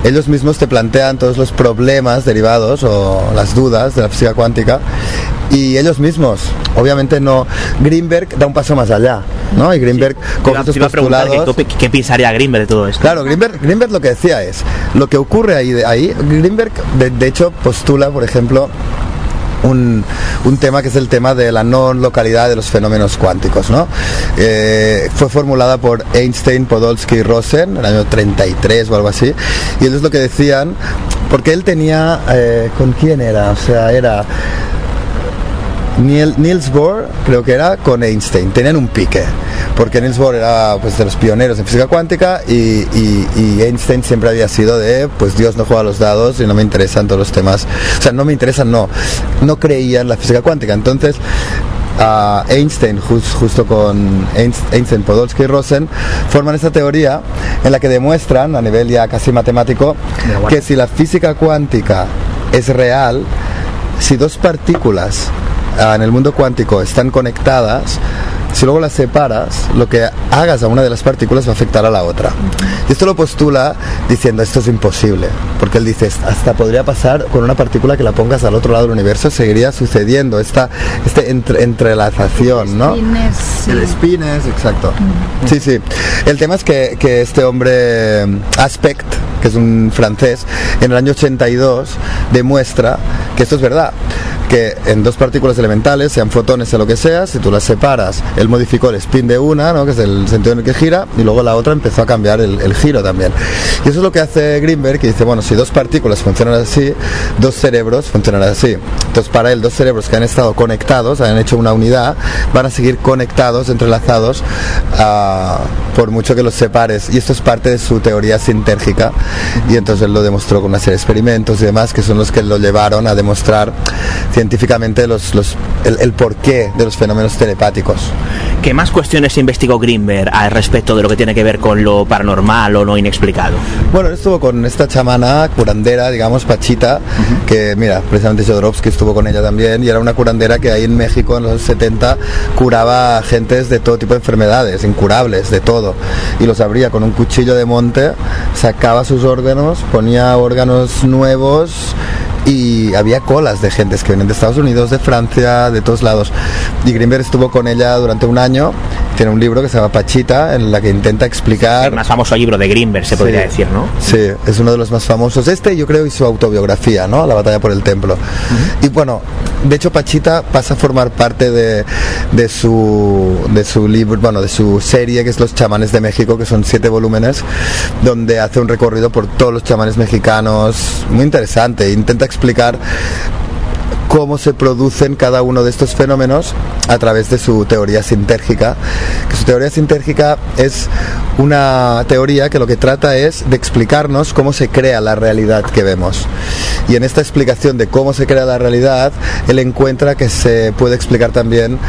ellos mismos te plantean todos los problemas derivados o las dudas de la física cuántica y ellos mismos, obviamente no, Greenberg da un paso más allá, ¿no? Y Greenberg con iba- postulados... ¿qué, qué pensaría Greenberg de todo esto? Claro, Greenberg, Greenberg lo que decía es, lo que ocurre ahí, de- ahí Greenberg de, de hecho postula, por ejemplo, un, un tema que es el tema de la no localidad de los fenómenos cuánticos. ¿no? Eh, fue formulada por Einstein, Podolsky y Rosen en el año 33 o algo así. Y ellos lo que decían, porque él tenía, eh, ¿con quién era? O sea, era Niels Bohr, creo que era, con Einstein. Tenían un pique, porque Niels Bohr era pues, de los pioneros en física cuántica y, y- y Einstein siempre había sido de, pues Dios no juega a los dados y no me interesan todos los temas. O sea, no me interesan, no. No creía en la física cuántica. Entonces, a Einstein, jus- justo con Einst- Einstein, Podolsky y Rosen, forman esta teoría en la que demuestran, a nivel ya casi matemático, que si la física cuántica es real, si dos partículas en el mundo cuántico están conectadas, si luego las separas, lo que hagas a una de las partículas va a afectar a la otra. Y esto lo postula diciendo esto es imposible, porque él dice hasta podría pasar con una partícula que la pongas al otro lado del universo, seguiría sucediendo esta este entre- entrelazación, ¿no? El spines, exacto. Sí, sí. El tema es que, que este hombre, Aspect, que es un francés, en el año 82 demuestra que esto es verdad. Que en dos partículas elementales, sean fotones o lo que sea, si tú las separas, él modificó el spin de una, ¿no? que es el sentido en el que gira, y luego la otra empezó a cambiar el, giro también. Y eso es lo que hace Greenberg, que dice, bueno, si dos partículas funcionan así, dos cerebros funcionan así. Entonces, para él, dos cerebros que han estado conectados, han hecho una unidad, van a seguir conectados, entrelazados, por mucho que los separes. Y esto es parte de su teoría sintérgica. Y entonces él lo demostró con una serie de experimentos y demás, que son los que lo llevaron a demostrar científicamente los, los, el, el porqué de los fenómenos telepáticos. ¿Qué más cuestiones investigó Greenberg al respecto de lo que tiene que ver con lo paranormal o no inexplicado? Bueno, estuvo con esta chamana curandera, digamos, Pachita, que mira, precisamente Jodorowsky estuvo con ella también, y era una curandera que ahí en México en los 70 curaba a gentes de todo tipo de enfermedades, incurables, de todo, y los abría con un cuchillo de monte, sacaba sus órganos, ponía órganos nuevos y había colas de gentes que venían de Estados Unidos, de Francia, de todos lados. Y Greenberg estuvo con ella durante un año. Tiene un libro que se llama Pachita, en la que intenta explicar. El más famoso libro de Greenberg, se podría Sí. decir, ¿no? Sí, es uno de los más famosos. Este, yo creo, y su autobiografía, ¿no? La batalla por el templo. Y bueno, de hecho, Pachita pasa a formar parte de, de su de su libro, bueno, de su serie que es Los chamanes de México, que son siete volúmenes, donde hace un recorrido por todos los chamanes mexicanos, muy interesante. Intenta explicar cómo se producen cada uno de estos fenómenos a través de su teoría sintérgica. Su teoría sintérgica es una teoría que lo que trata es de explicarnos cómo se crea la realidad que vemos. Y en esta explicación de cómo se crea la realidad, él encuentra que se puede explicar también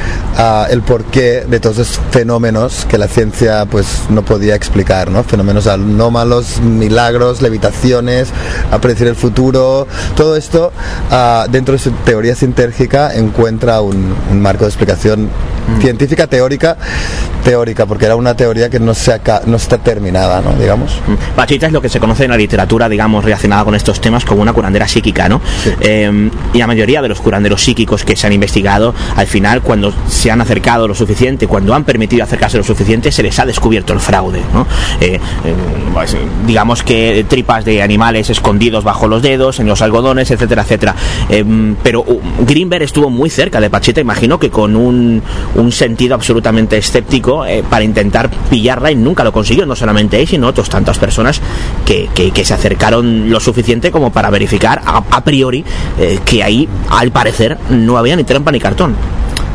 el porqué de todos esos fenómenos que la ciencia pues no podía explicar, ¿no? Fenómenos anómalos, milagros, levitaciones, a predecir el futuro, todo esto ah, dentro de su teoría sintérgica encuentra un, un marco de explicación científica teórica, teórica, porque era una teoría que no, se aca- no está terminada, ¿no? digamos. Pachita es lo que se conoce en la literatura, digamos, relacionada con estos temas como una curandera psíquica, ¿no? Eh, y la mayoría de los curanderos psíquicos que se han investigado, al final, cuando se han acercado lo suficiente, cuando han permitido acercarse lo suficiente, se les ha descubierto el fraude, ¿no? Eh, eh, pues, digamos que tripas de animales escondidos bajo los dedos, en los algodones, etcétera, etcétera. Eh, pero uh, Greenberg estuvo muy cerca de Pachita, imagino que con un, sentido absolutamente escéptico para intentar pillarla y nunca lo consiguió, no solamente él, sino otras tantas personas que, que- que se acercaron lo suficiente como para verificar a, a priori que ahí, al parecer, no había ni trampa ni cartón.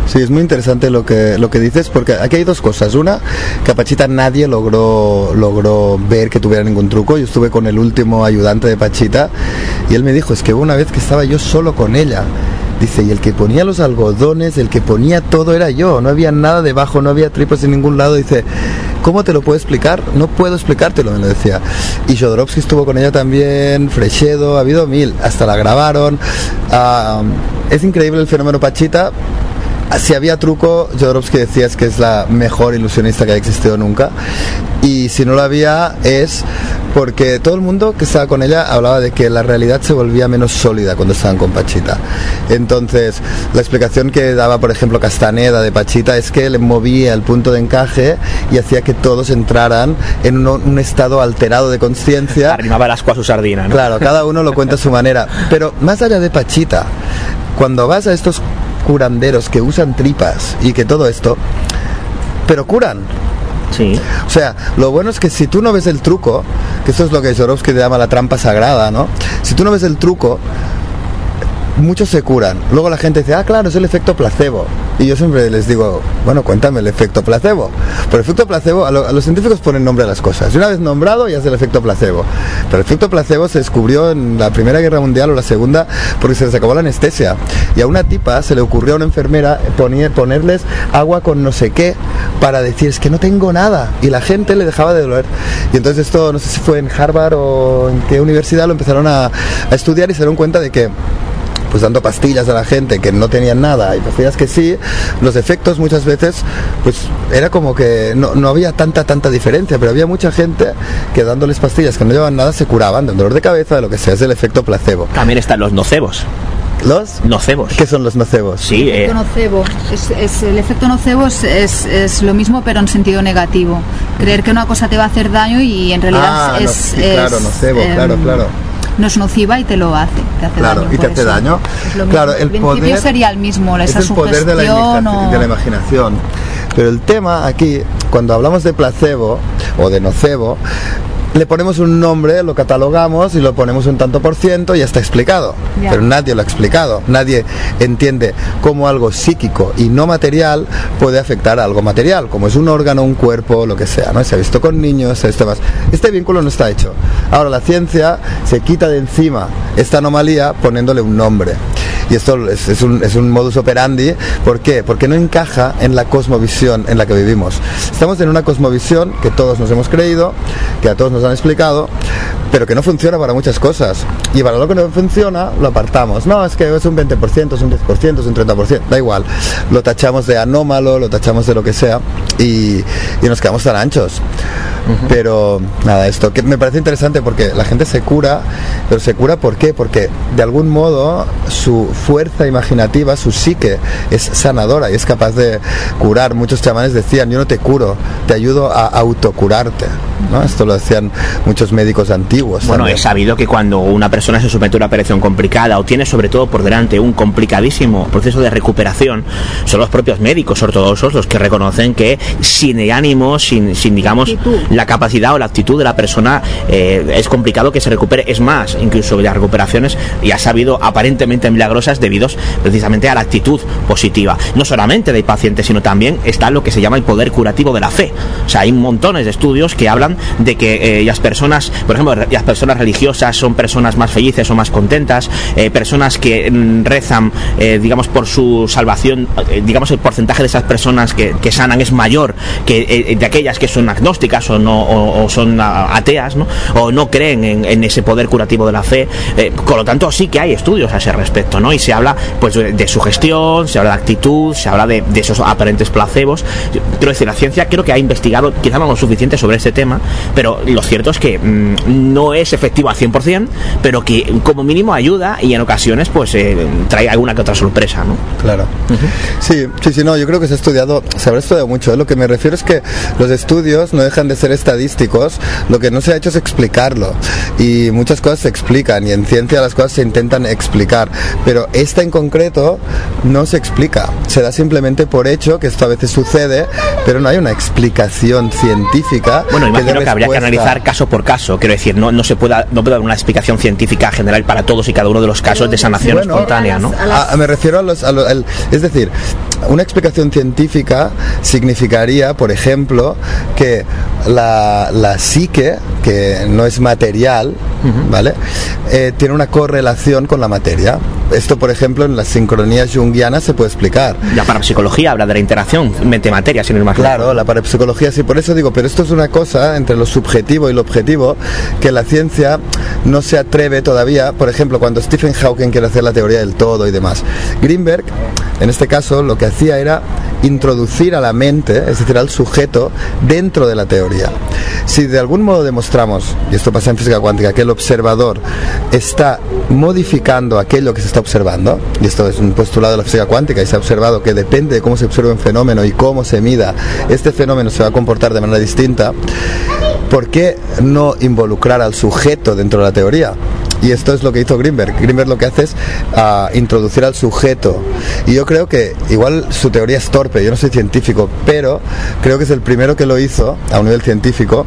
Sí, es muy interesante lo que, lo que dices, porque aquí hay dos cosas. Una, que a Pachita nadie logró, logró ver que tuviera ningún truco. Yo estuve con el último ayudante de Pachita y él me dijo, es que una vez que estaba yo solo con ella Dice, y el que ponía los algodones, el que ponía todo era yo, no había nada debajo, no había tripas en ningún lado. Dice, ¿cómo te lo puedo explicar? No puedo explicártelo, me lo decía. Y Jodorowsky estuvo con ella también, Frechedo, ha habido mil, hasta la grabaron. Ah, es increíble el fenómeno Pachita, si había truco, Jodorowsky decía es que es la mejor ilusionista que ha existido nunca. Y si no lo había, es porque todo el mundo que estaba con ella hablaba de que la realidad se volvía menos sólida cuando estaban con Pachita. Entonces, la explicación que daba, por ejemplo, Castaneda de Pachita es que le movía el punto de encaje y hacía que todos entraran en un, un estado alterado de conciencia. Arrimaba el asco a su sardina, ¿no? Claro, cada uno lo cuenta a su manera. Pero más allá de Pachita, cuando vas a estos curanderos que usan tripas y que todo esto, pero curan. Sí. O sea, lo bueno es que si tú no ves el truco, que esto es lo que Jorowski llama la trampa sagrada, ¿no? Si tú no ves el truco, muchos se curan. Luego la gente dice, ah, claro, es el efecto placebo. Y yo siempre les digo, bueno, cuéntame el efecto placebo. Por efecto placebo, a, lo- a los científicos ponen nombre a las cosas. Y una vez nombrado, ya es el efecto placebo. Pero el efecto placebo se descubrió en la Primera Guerra Mundial o la Segunda porque se les acabó la anestesia. Y a una tipa se le ocurrió a una enfermera poner- ponerles agua con no sé qué para decir, es que no tengo nada. Y la gente le dejaba de doler. Y entonces esto, no sé si fue en Harvard o en qué universidad, lo empezaron a, a estudiar y se dieron cuenta de que pues dando pastillas a la gente que no tenían nada y pastillas que sí, los efectos muchas veces, pues era como que no, no había tanta, tanta diferencia, pero había mucha gente que dándoles pastillas que no llevaban nada se curaban de un dolor de cabeza, de lo que sea, es el efecto placebo. También están los nocebos. ¿Los? Nocebos. ¿Qué son los nocebos? Sí, eh, efecto nocebo. Es, es- el efecto nocebo es, es- es lo mismo pero en sentido negativo. Creer que una cosa te va a hacer daño y en realidad Ah, no, es, sí, es, claro, nocebo, em, claro, claro. No es nociva y te lo hace. Te hace Claro, daño y te hace eso. daño. Claro, el principio poder sería el mismo, esa es el poder de la, o- de la imaginación. Pero el tema aquí, cuando hablamos de placebo o de nocebo, le ponemos un nombre, lo catalogamos y lo ponemos un tanto por ciento y ya está explicado. Ya. Pero nadie lo ha explicado. Nadie entiende cómo algo psíquico y no material puede afectar a algo material, como es un órgano, un cuerpo, lo que sea. ¿no? Se ha visto con niños, se ha visto más. Este vínculo no está hecho. Ahora la ciencia se quita de encima esta anomalía poniéndole un nombre. Y esto es, es un, es un modus operandi. ¿Por qué? Porque no encaja en la cosmovisión en la que vivimos. Estamos en una cosmovisión que todos nos hemos creído, que a todos nos han explicado, pero que no funciona para muchas cosas. Y para lo que no funciona, lo apartamos. No, es que es un 20%, es un 10%, es un 30%, da igual. Lo tachamos de anómalo, lo tachamos de lo que sea y, y nos quedamos tan anchos. Pero nada, esto que me parece interesante porque la gente se cura, pero se cura ¿por qué? Porque de algún modo su fuerza imaginativa, su psique es sanadora y es capaz de curar. Muchos chamanes decían, yo no te curo, te ayudo a autocurarte. ¿no? Esto lo decían muchos médicos antiguos. Bueno, también. es sabido que cuando una persona se somete a una operación complicada o tiene sobre todo por delante un complicadísimo proceso de recuperación, son los propios médicos ortodoxos los que reconocen que sin el ánimo, sin, sin digamos Actitud. la capacidad o la actitud de la persona, eh, es complicado que se recupere. Es más, incluso las recuperaciones ya sabido aparentemente milagrosas debidos precisamente a la actitud positiva. No solamente del paciente, sino también está lo que se llama el poder curativo de la fe. O sea, hay montones de estudios que hablan de que eh, las personas, por ejemplo, las personas religiosas son personas más felices o más contentas, eh, personas que mm, rezan, eh, digamos, por su salvación, eh, digamos, el porcentaje de esas personas que, que sanan es mayor que eh, de aquellas que son agnósticas o no o, o son ah, ateas, ¿no? O no creen en, en ese poder curativo de la fe. Eh, con lo tanto, sí que hay estudios a ese respecto, ¿no? Y se habla, pues, de, de sugestión, se habla de actitud, se habla de, de esos aparentes placebos. Quiero decir, la ciencia creo que ha investigado quizá no lo suficiente sobre este tema, pero lo cierto es que mm, no es efectivo al 100%, pero que como mínimo ayuda y en ocasiones, pues, eh, trae alguna que otra sorpresa, ¿no? Claro. Sí, sí, sí, no, yo creo que se ha estudiado, se habrá estudiado mucho. ¿eh? Lo que me refiero es que los estudios no dejan de ser estadísticos, lo que no se ha hecho es explicarlo. Y muchas cosas se explican y en ciencia las cosas se intentan explicar, pero esta en concreto no se explica. Se da simplemente por hecho que esto a veces sucede, pero no hay una explicación científica. Bueno, que imagino que habría que respuesta. Analizar caso por caso. Quiero decir, no, no se pueda, no puede dar una explicación científica general para todos y cada uno de los casos de sanación Bueno, espontánea, ¿no? A- a- me refiero a los, a lo- al- es decir, una explicación científica significaría, por ejemplo, que la, la psique, que no es material, ¿vale? Eh, tiene una correlación con la materia. Esto, por ejemplo, en las sincronías junguianas se puede explicar. La parapsicología habla de la interacción mente-materia, sin ir más lejos. Claro, la parapsicología sí, por eso digo, pero esto es una cosa entre lo subjetivo y lo objetivo que la ciencia no se atreve todavía, por ejemplo, cuando Stephen Hawking quiere hacer la teoría del todo y demás. Greenberg, en este caso, lo que hacía era introducir a la mente, es decir, al sujeto, dentro de la teoría. Si de algún modo demostramos, y esto pasa en física cuántica, que el observador está modificando aquello que se está observando, y esto es un postulado de la física cuántica, y se ha observado que depende de cómo se observa un fenómeno y cómo se mida, este fenómeno se va a comportar de manera distinta, ¿por qué no involucrar al sujeto dentro de la teoría? Y esto es lo que hizo Greenberg. Greenberg lo que hace es ah, introducir al sujeto. Y yo creo que igual su teoría es torpe, yo no soy científico, pero creo que es el primero que lo hizo a un nivel científico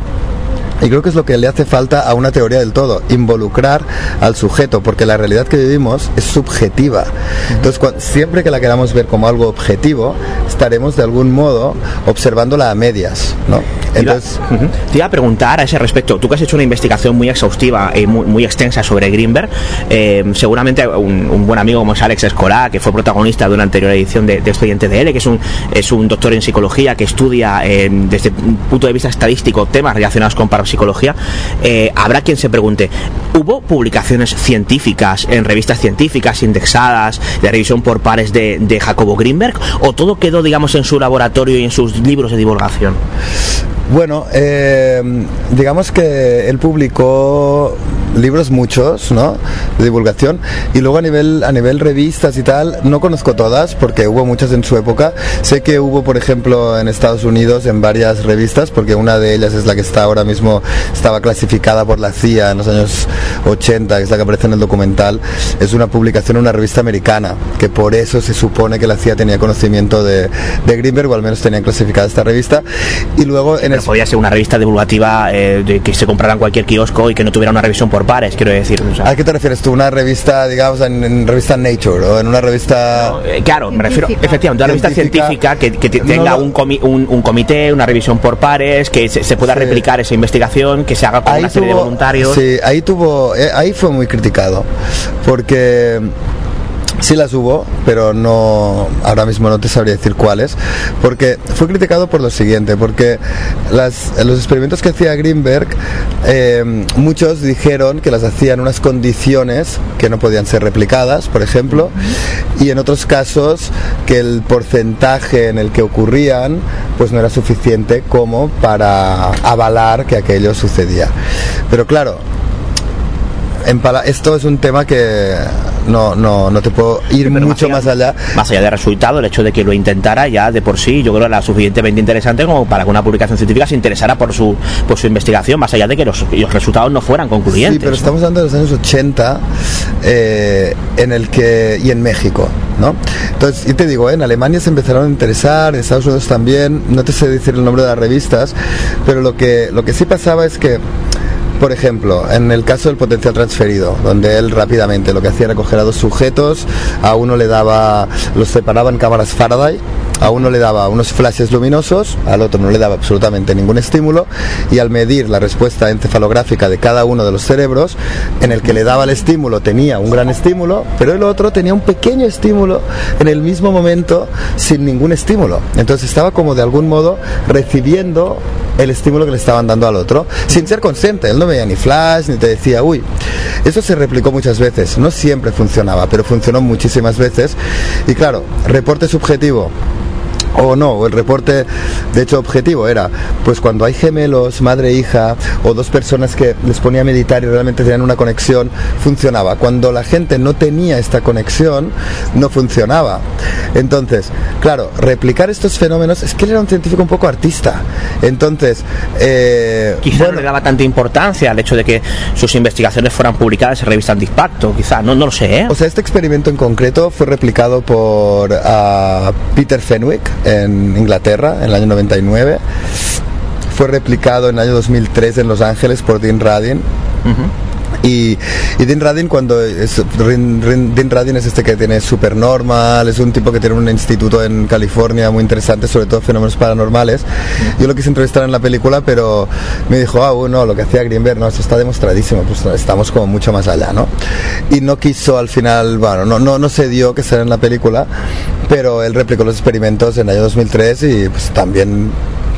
y creo que es lo que le hace falta a una teoría del todo, involucrar al sujeto, porque la realidad que vivimos es subjetiva. Entonces, cua- siempre que la queramos ver como algo objetivo, estaremos de algún modo observándola a medias, ¿no? Entonces, Ujú. Te iba a preguntar a ese respecto, tú que has hecho una investigación muy exhaustiva y muy, muy extensa sobre Greenberg, eh, seguramente un, un buen amigo como es Alex Escolá, que fue protagonista de una anterior edición de, de Expediente DL, que es un, es un doctor en psicología que estudia eh, desde un punto de vista estadístico temas relacionados con parapsicología, eh, habrá quien se pregunte, ¿hubo publicaciones científicas en revistas científicas indexadas de revisión por pares de, de Jacobo Greenberg o todo quedó, digamos, en su laboratorio y en sus libros de divulgación? Bueno, eh, digamos que él publicó libros muchos, ¿no? De divulgación y luego a nivel a nivel revistas y tal no conozco todas porque hubo muchas en su época. Sé que hubo, por ejemplo, en Estados Unidos en varias revistas porque una de ellas es la que está ahora mismo estaba clasificada por la CIA en los años 80, que es la que aparece en el documental. Es una publicación en una revista americana que por eso se supone que la CIA tenía conocimiento de, de Greenberg o al menos tenían clasificada esta revista y luego en Pero podía ser una revista divulgativa eh, de que se comprara en cualquier kiosco y que no tuviera una revisión por pares, quiero decir. o sea. ¿A qué te refieres tú? ¿Una revista, digamos, en, en revista Nature o en una revista... Eh, claro, me refiero efectivamente una revista científica que, que te- tenga No, no. un, comi- un, un comité, una revisión por pares, que se, se pueda Sí. replicar esa investigación, que se haga con Ahí una serie de voluntarios. Sí, ahí tuvo, eh, ahí fue muy criticado, porque sí las hubo, pero no, ahora mismo no te sabría decir cuáles, porque fue criticado por lo siguiente, porque los experimentos que hacía Greenberg, eh, muchos dijeron que las hacía en unas condiciones que no podían ser replicadas, por ejemplo, y en otros casos que el porcentaje en el que ocurrían pues no era suficiente como para avalar que aquello sucedía. Pero claro, en esto es un tema que no, no, no te puedo ir mucho más allá. Más allá del resultado, el hecho de que lo intentara ya de por sí, yo creo era suficientemente interesante como para que una publicación científica se interesara por su, por su investigación, más allá de que los, los resultados no fueran concluyentes. Sí, pero estamos hablando de los años 80 eh, en el que y en México, ¿no? Entonces, y te digo, ¿eh? en Alemania se empezaron a interesar, en Estados Unidos también, no te sé decir el nombre de las revistas, pero lo que lo que sí pasaba es que por ejemplo, en el caso del potencial transferido, donde él rápidamente lo que hacía era coger a dos sujetos, a uno le daba, los separaba en cámaras Faraday, a uno le daba unos flashes luminosos, al otro no le daba absolutamente ningún estímulo, y al medir la respuesta encefalográfica de cada uno de los cerebros, en el que le daba el estímulo tenía un gran estímulo, pero el otro tenía un pequeño estímulo en el mismo momento sin ningún estímulo. Entonces estaba como de algún modo recibiendo el estímulo que le estaban dando al otro, sin ser consciente. Él no veía ni flash, ni te decía, uy. Eso se replicó muchas veces. No siempre funcionaba, pero funcionó muchísimas veces. Y claro, reporte subjetivo o no, el reporte de hecho objetivo era, pues cuando hay gemelos, madre e hija, o dos personas que les ponía a meditar y realmente tenían una conexión, funcionaba. Cuando la gente no tenía esta conexión, no funcionaba. Entonces, claro, replicar estos fenómenos, es que él era un científico un poco artista. Entonces, eh, Quizá no le daba tanta importancia al hecho de que sus investigaciones fueran publicadas en revistas de impacto, quizá, no, no lo sé, ¿eh? O sea, este experimento en concreto fue replicado por ah, Peter Fenwick en Inglaterra en el año 99. Fue replicado en el año 2003 en Los Ángeles por Dean Radin. Y, y Dean Radin cuando es, Dean Radin es este que tiene Supernormal, es un tipo que tiene un instituto en California muy interesante, sobre todo fenómenos paranormales. Yo lo quise entrevistar en la película, pero me dijo, ah, bueno, lo que hacía Greenberg, no, eso está demostradísimo, pues estamos como mucho más allá, ¿no? Y no quiso al final, bueno, no, no, no se dio que sea en la película, pero él replicó los experimentos en el año 2003 y pues también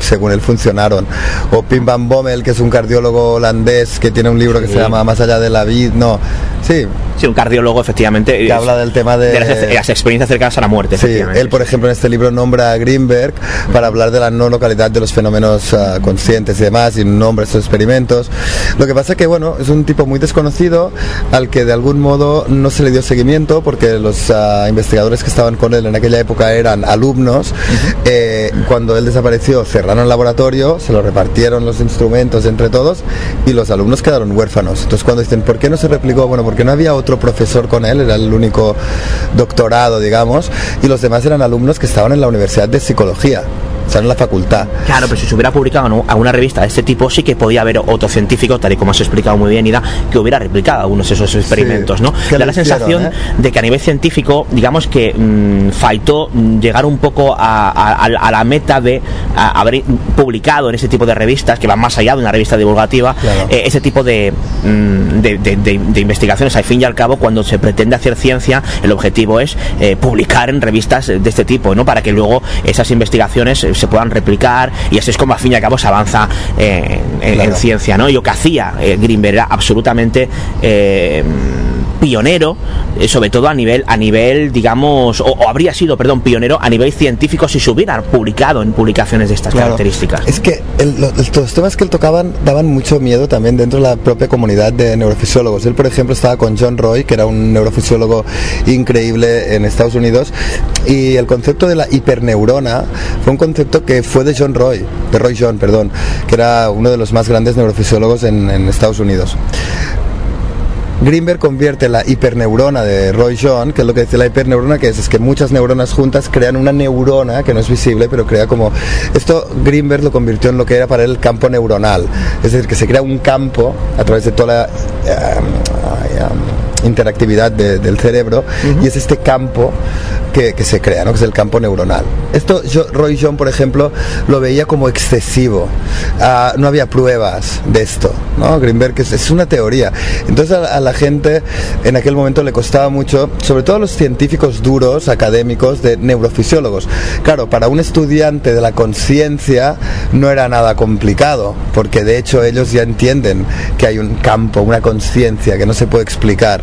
según él funcionaron. O Pim Van Bommel, que es un cardiólogo holandés que tiene un libro que Sí. se llama Más allá de la vida, no, sí, Sí, un cardiólogo, efectivamente. que habla del tema de... las, las experiencias cercanas a la muerte, Sí, él, por ejemplo, en este libro nombra a Greenberg para hablar de la no localidad de los fenómenos ah, conscientes y demás, y nombra estos experimentos. Lo que pasa que, bueno, es un tipo muy desconocido al que de algún modo no se le dio seguimiento porque los ah, investigadores que estaban con él en aquella época eran alumnos. Eh, cuando él desapareció, cerraron el laboratorio, se lo repartieron los instrumentos entre todos y los alumnos quedaron huérfanos. Entonces, cuando dicen, ¿por qué no se replicó? Bueno, porque no había otro profesor con él, era el único doctorado, digamos, y los demás eran alumnos que estaban en la Universidad de Psicología, sea, en la facultad. Claro, pero si se hubiera publicado en alguna revista de este tipo, sí que podía haber otro científico, tal y como has explicado muy bien, Ida, que hubiera replicado algunos de esos experimentos, ¿no? que Da la hicieron, sensación ¿eh? de que a nivel científico, digamos que mm, faltó mm, llegar un poco a, a- a- a la meta de a- haber publicado en ese tipo de revistas, que van más allá de una revista divulgativa, Claro. eh, ese tipo de, mm, de, de- de- de investigaciones. Al fin y al cabo, cuando se pretende hacer ciencia, el objetivo es eh, publicar en revistas de este tipo, ¿no? Para que luego esas investigaciones se puedan replicar y así es como al fin y al cabo se avanza eh, en, en Claro. ciencia, ¿no? Y lo que hacía eh, Greenberg era absolutamente eh, pionero, eh, sobre todo a nivel, a nivel, digamos, o, o habría sido, perdón, pionero a nivel científico si se hubiera publicado en publicaciones de estas Claro. características. Es que el- los temas que él tocaban daban mucho miedo también dentro de la propia comunidad de neurofisiólogos. Él, por ejemplo, estaba con John Roy, que era un neurofisiólogo increíble en Estados Unidos, y el concepto de la hiperneurona fue un concepto que fue de John Roy, de Roy John, perdón, que era uno de los más grandes neurofisiólogos en, en Estados Unidos. Greenberg convierte la hiperneurona de Roy John, que es lo que dice la hiperneurona, que es, es que muchas neuronas juntas crean una neurona que no es visible, pero crea como... Esto Greenberg lo convirtió en lo que era para él el campo neuronal, es decir, que se crea un campo a través de toda la... eh, interactividad de- del cerebro y es este campo que, que se crea, ¿no? que es el campo neuronal. Esto yo- Roy John, por ejemplo, lo veía como excesivo. Ah, no había pruebas de esto. ¿no? Greenberg es, es una teoría. Entonces a, a la gente en aquel momento le costaba mucho, sobre todo a los científicos duros, académicos, de neurofisiólogos. Claro, para un estudiante de la conciencia no era nada complicado, porque de hecho ellos ya entienden que hay un campo, una conciencia que no se puede explicar.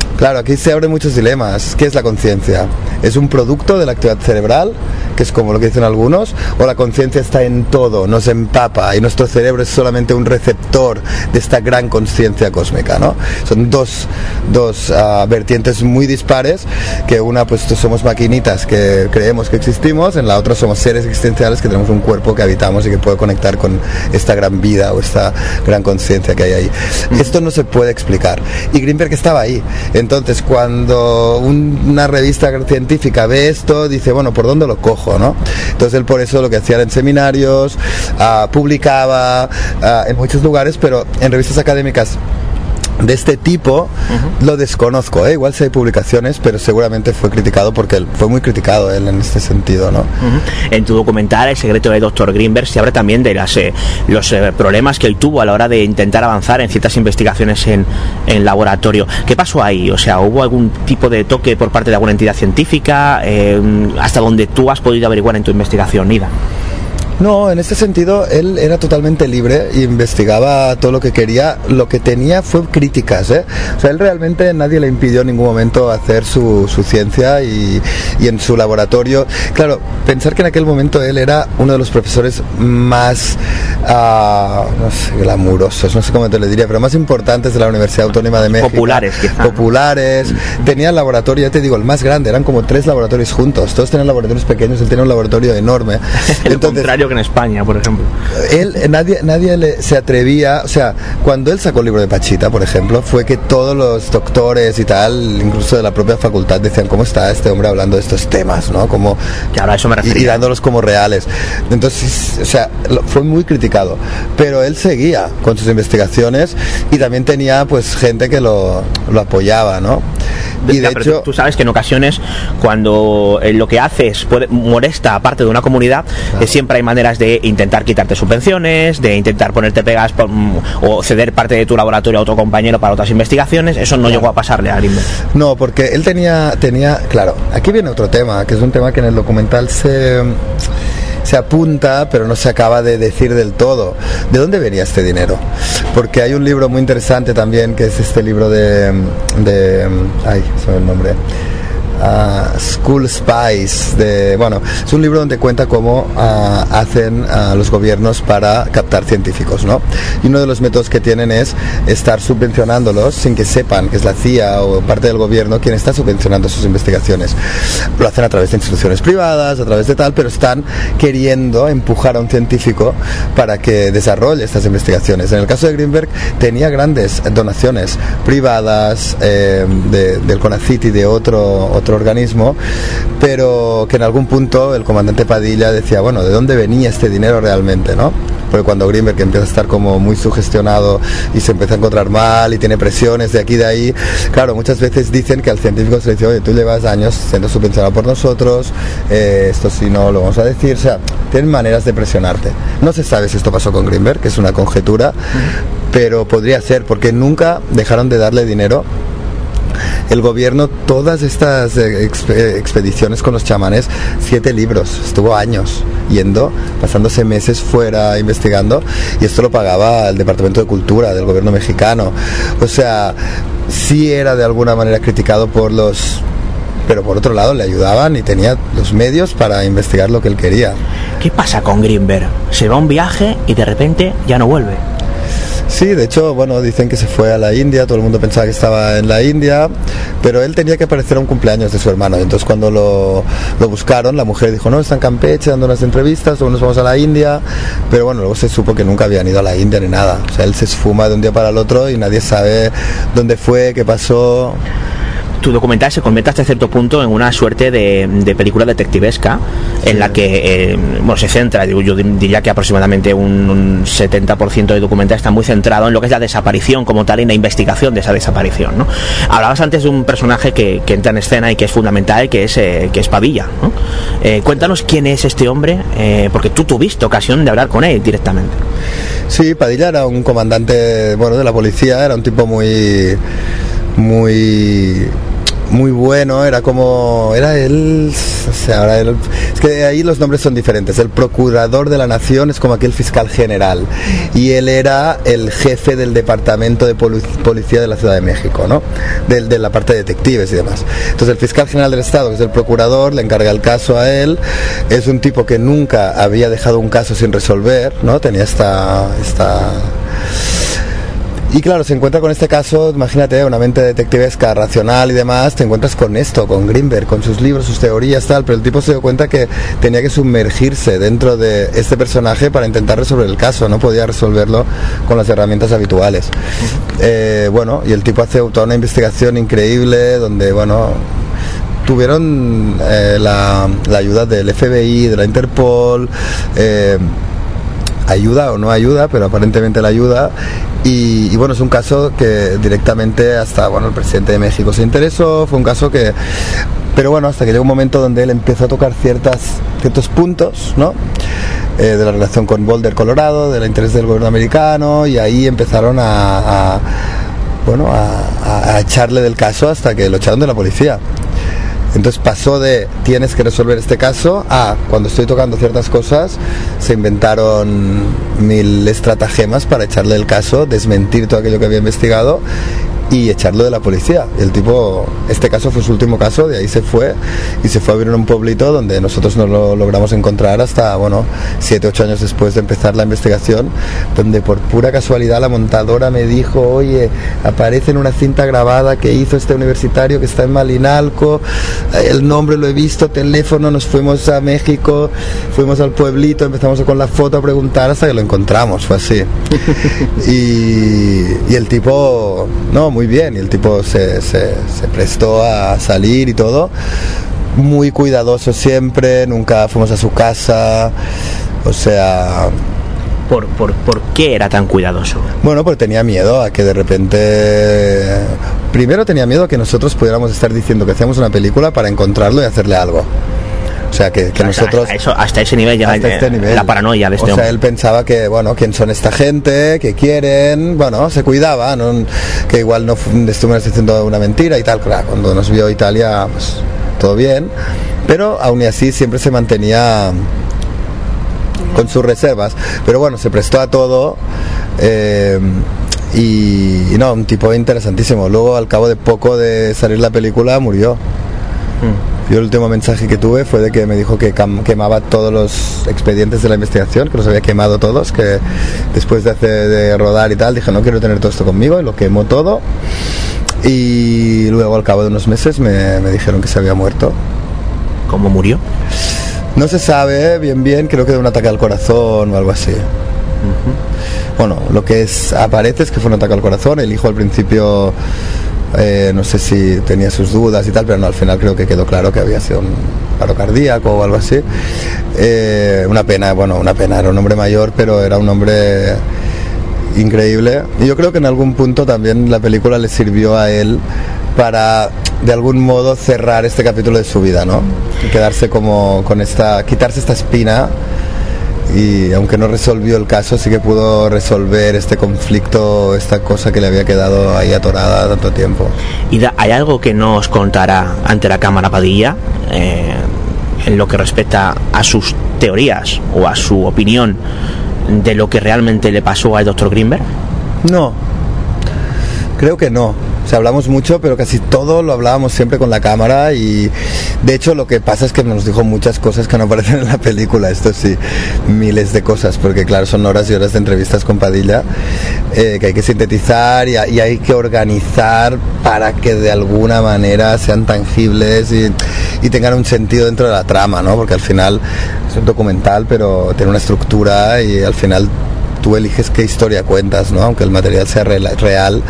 Claro, aquí se abren muchos dilemas. ¿Qué es la conciencia? ¿Es un producto de la actividad cerebral, que es como lo que dicen algunos? ¿O la conciencia está en todo, nos empapa y nuestro cerebro es solamente un receptor de esta gran conciencia cósmica? ¿no? Son dos, dos ah, vertientes muy dispares, que una pues somos maquinitas que creemos que existimos, en la otra somos seres existenciales que tenemos un cuerpo que habitamos y que puede conectar con esta gran vida o esta gran conciencia que hay ahí. Esto no se puede explicar. Y Greenberg estaba ahí. Entonces, cuando un- una revista científica ve esto, dice, bueno, ¿por dónde lo cojo? ¿no? Entonces, él por eso lo que hacía era en seminarios, ah, publicaba ah, en muchos lugares, pero en revistas académicas de este tipo lo desconozco, ¿eh? igual si hay publicaciones, pero seguramente fue criticado porque fue muy criticado él en este sentido, ¿no? En tu documental, El secreto de Dr. Greenberg, se habla también de las, eh, los eh, problemas que él tuvo a la hora de intentar avanzar en ciertas investigaciones en, en laboratorio. ¿Qué pasó ahí? O sea, ¿hubo algún tipo de toque por parte de alguna entidad científica? Eh, ¿Hasta donde tú has podido averiguar en tu investigación, Nida? No, en este sentido él era totalmente libre investigaba todo lo que quería. Lo que tenía fue críticas. ¿eh? O sea, él realmente nadie le impidió en ningún momento hacer su, su ciencia y, y en su laboratorio. Claro, pensar que en aquel momento él era uno de los profesores más, ah, no sé, glamurosos, no sé cómo te lo diría, pero más importantes de la Universidad Autónoma de México. Populares, quizá. Populares. Tenía el laboratorio, ya te digo, el más grande. Eran como tres laboratorios juntos. Todos tenían laboratorios pequeños. Él tenía un laboratorio enorme. Contrario que en España, por ejemplo. Él, eh, nadie, nadie le- se atrevía, o sea, cuando él sacó el libro de Pachita, por ejemplo, fue que todos los doctores y tal, incluso de la propia facultad, decían, ¿cómo está este hombre hablando de estos temas, no? Como, Claro, eso me y, y dándolos como reales. Entonces, o sea, lo- fue muy criticado. Pero él seguía con sus investigaciones y también tenía, pues, gente que lo, lo apoyaba, ¿no? Y de Ya, hecho, tú, tú sabes que en ocasiones cuando eh, lo que haces puede, molesta a parte de una comunidad, eh, siempre hay maneras de intentar quitarte subvenciones, de intentar ponerte pegas por- mm, o ceder parte de tu laboratorio a otro compañero para otras investigaciones. Eso no llegó a pasarle a Greenberg. No, porque él tenía, tenía, claro, aquí viene otro tema, que es un tema que en el documental se, se apunta, pero no se acaba de decir del todo. ¿De dónde venía este dinero? Porque hay un libro muy interesante también, que es este libro de, de ay, me el nombre. Ah, School Spies de bueno es un libro donde cuenta cómo ah, hacen ah, los gobiernos para captar científicos no y uno de los métodos que tienen es estar subvencionándolos sin que sepan que es la CIA o parte del gobierno quien está subvencionando sus investigaciones. Lo hacen a través de instituciones privadas a través de tal pero están queriendo empujar a un científico para que desarrolle estas investigaciones. En el caso de Greenberg tenía grandes donaciones privadas eh, de- del CONACYT y de otro otro organismo pero que en algún punto el comandante Padilla decía bueno de dónde venía este dinero realmente no porque cuando Greenberg empieza a estar como muy sugestionado y se empieza a encontrar mal y tiene presiones de aquí y de ahí, claro, muchas veces dicen que al científico se le dice, oye, tú llevas años siendo subvencionado por nosotros, eh, esto si no lo vamos a decir, o sea, tienen maneras de presionarte. No se sabe si esto pasó con Greenberg, que es una conjetura, pero podría ser, porque nunca dejaron de darle dinero el gobierno todas estas eh, eh, expediciones con los chamanes, siete libros, estuvo años yendo, pasándose meses fuera investigando y esto lo pagaba el Departamento de Cultura del gobierno mexicano. O sea, sí era de alguna manera criticado por los... Pero por otro lado le ayudaban y tenía los medios para investigar lo que él quería. ¿Qué pasa con Greenberg? Se va un viaje y de repente ya no vuelve. Sí, de hecho, bueno, dicen que se fue a la India, todo el mundo pensaba que estaba en la India, pero él tenía que aparecer a un cumpleaños de su hermano. Entonces cuando lo, lo buscaron, la mujer dijo, no, está en Campeche dando unas entrevistas, luego nos vamos a la India, pero bueno, luego se supo que nunca habían ido a la India ni nada. O sea, él se esfuma de un día para el otro y nadie sabe dónde fue, qué pasó. Tu documental se convierte hasta cierto punto en una suerte de, de película detectivesca en la que eh, bueno, se centra, yo diría que aproximadamente un, un 70% del documental está muy centrado en lo que es la desaparición como tal y la investigación de esa desaparición. ¿no? Hablabas antes de un personaje que, que entra en escena y que es fundamental, que es, eh, que es Pavilla. ¿no? Eh, cuéntanos quién es este hombre, porque tú tuviste ocasión de hablar con él directamente. Sí, Padilla era un comandante, bueno, de la policía, era un tipo muy, muy, muy bueno, era como, era él, o sea, ahora él- es que ahí los nombres son diferentes. El procurador de la nación es como aquel fiscal general y él era el jefe del departamento de policía de la Ciudad de México, ¿no? Del- de la parte de detectives y demás. Entonces el fiscal general del estado, que es el procurador, le encarga el caso a él. Es un tipo que nunca había dejado un caso sin resolver, ¿no? Tenía esta, esta y claro, se encuentra con este caso, imagínate, una mente detectivesca, racional y demás, te encuentras con esto, con Greenberg, con sus libros, sus teorías, tal, pero el tipo se dio cuenta que tenía que sumergirse dentro de este personaje para intentar resolver el caso, no podía resolverlo con las herramientas habituales. Eh, bueno, y el tipo hace toda una investigación increíble donde, bueno, tuvieron eh, la, la ayuda del FBI, de la Interpol, eh, ayuda o no ayuda, pero aparentemente la ayuda. Y, bueno, es un caso que directamente hasta, bueno, el presidente de México se interesó, fue un caso que... Pero bueno, hasta que llegó un momento donde él empezó a tocar ciertas, ciertos puntos, ¿no? Eh, de la relación con Boulder, Colorado, del interés del gobierno americano, y ahí empezaron a, bueno, a- a echarle del caso hasta que lo echaron de la policía. Entonces pasó de tienes que resolver este caso a cuando estoy tocando ciertas cosas se inventaron mil estratagemas para echarle el caso, desmentir todo aquello que había investigado y echarlo de la policía. El tipo, este caso fue su último caso, de ahí se fue y se fue a vivir en un pueblito donde nosotros no lo logramos encontrar hasta, bueno, 7, 8 años después de empezar la investigación, donde por pura casualidad la montadora me dijo, oye, aparece en una cinta grabada que hizo este universitario que está en Malinalco, el nombre lo he visto, teléfono, nos fuimos a México, fuimos al pueblito, empezamos con la foto a preguntar hasta que lo encontramos, fue así. y, y el tipo, no, muy bien, y el tipo se, se, se prestó a salir y todo, muy cuidadoso siempre, nunca fuimos a su casa, o sea... ¿Por, por, por qué era tan cuidadoso? Bueno, porque tenía miedo a que de repente... Primero tenía miedo a que nosotros pudiéramos estar diciendo que hacíamos una película para encontrarlo y hacerle algo. O sea, que, que nosotros... Hasta, eso, hasta ese nivel ya hasta eh, este nivel. la paranoia de este O sea, él pensaba que, bueno, quién son esta gente, que quieren, bueno, se cuidaba, ¿no? que igual no estuvimos diciendo una mentira y tal. Claro, cuando nos vio Italia, pues todo bien, pero aún y así siempre se mantenía con sus reservas. Pero bueno, se prestó a todo. eh, y, y no, un tipo interesantísimo. Luego, al cabo de poco de salir la película, murió. Yo el último mensaje que tuve fue de que me dijo que quemaba todos los expedientes de la investigación, que los había quemado todos, que después de, hacer- de rodar y tal, dije no quiero tener todo esto conmigo y lo quemó todo. Y luego al cabo de unos meses me, me dijeron que se había muerto. ¿Cómo murió? No se sabe bien bien, creo que de un ataque al corazón o algo así. Bueno, lo que es, aparece es que fue un ataque al corazón, el hijo al principio eh, no sé si tenía sus dudas y tal, pero no, al final creo que quedó claro que había sido un paro cardíaco o algo así. Eh, una pena, bueno, una pena, era un hombre mayor, pero era un hombre increíble. Y yo creo que en algún punto también la película le sirvió a él para de algún modo cerrar este capítulo de su vida, ¿no? Quedarse como con esta, quitarse esta espina y aunque no resolvió el caso, sí que pudo resolver este conflicto, esta cosa que le había quedado ahí atorada tanto tiempo. ¿Y da- hay algo que nos contará ante la cámara Padilla eh, en lo que respecta a sus teorías o a su opinión de lo que realmente le pasó al doctor Greenberg? No, creo que no. O sea, hablamos mucho, pero casi todo lo hablábamos siempre con la cámara y de hecho lo que pasa es que nos dijo muchas cosas que no aparecen en la película, esto sí, miles de cosas, porque claro, son horas y horas de entrevistas con Padilla eh, que hay que sintetizar y, hay que organizar para que de alguna manera sean tangibles y tengan un sentido dentro de la trama, ¿no? Porque al final es un documental, pero tiene una estructura y al final tú eliges qué historia cuentas, ¿no? Aunque el material sea re- real,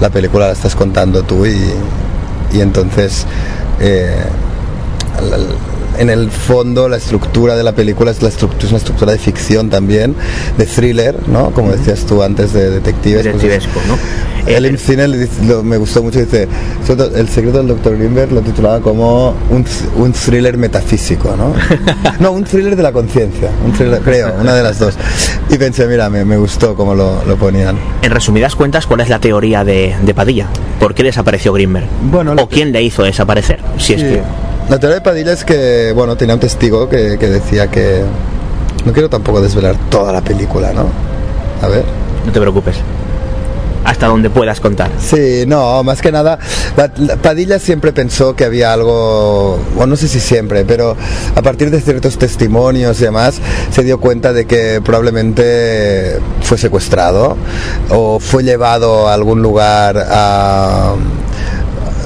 la película la estás contando tú y, y entonces eh, en el fondo la estructura de la película es, la estructura, es una estructura de ficción también, de thriller, ¿no? Como decías tú antes de detectives. pues es- Detectivesco, ¿no? él en cine le dice- lo- me gustó mucho, dice, "Sobre- el secreto del Dr. Greenberg lo titulaba como un, un thriller metafísico, ¿no? no, un thriller de la conciencia, un thriller, creo, una de las dos. Y pensé, mira, me, me gustó cómo lo, lo ponían. En resumidas cuentas, ¿cuál es la teoría de, de Padilla? ¿Por qué desapareció Greenberg? Bueno, ¿O quién le hizo desaparecer? Si es Sí. que... La teoría de Padilla es que, bueno, tenía un testigo que, que decía que... No quiero tampoco desvelar toda la película, ¿no? A ver. No te preocupes. Hasta donde puedas contar. Sí, no, más que nada, la- la Padilla siempre pensó que había algo, o no sé si siempre, pero a partir de ciertos testimonios y demás, se dio cuenta de que probablemente fue secuestrado o fue llevado a algún lugar a-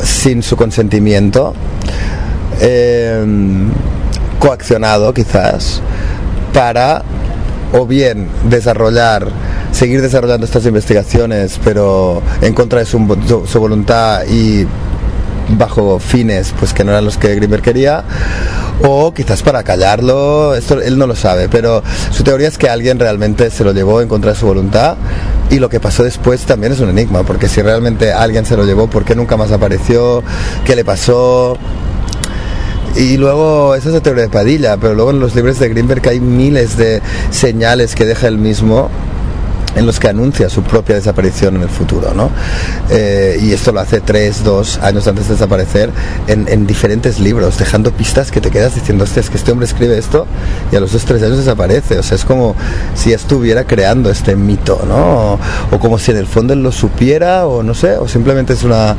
sin su consentimiento, em, coaccionado quizás, para o bien desarrollar, seguir desarrollando estas investigaciones, pero en contra de su, voluntad y bajo fines pues que no eran los que Grimberg quería o quizás para callarlo esto él no lo sabe pero su teoría es que alguien realmente se lo llevó en contra de su voluntad y lo que pasó después también es un enigma porque si realmente alguien se lo llevó ¿por qué nunca más apareció? ¿qué le pasó? Y luego, esa es la teoría de Padilla, pero luego en los libros de Greenberg hay miles de señales que deja él mismo en los que anuncia su propia desaparición en el futuro, ¿no? Eh, y esto lo hace tres, dos años antes de desaparecer en, en diferentes libros, dejando pistas que te quedas diciendo, hostia, es que este hombre escribe esto y a los dos, tres años desaparece. O sea, es como si estuviera creando este mito, ¿no? O, o como si en el fondo él lo supiera, o no sé, o simplemente es una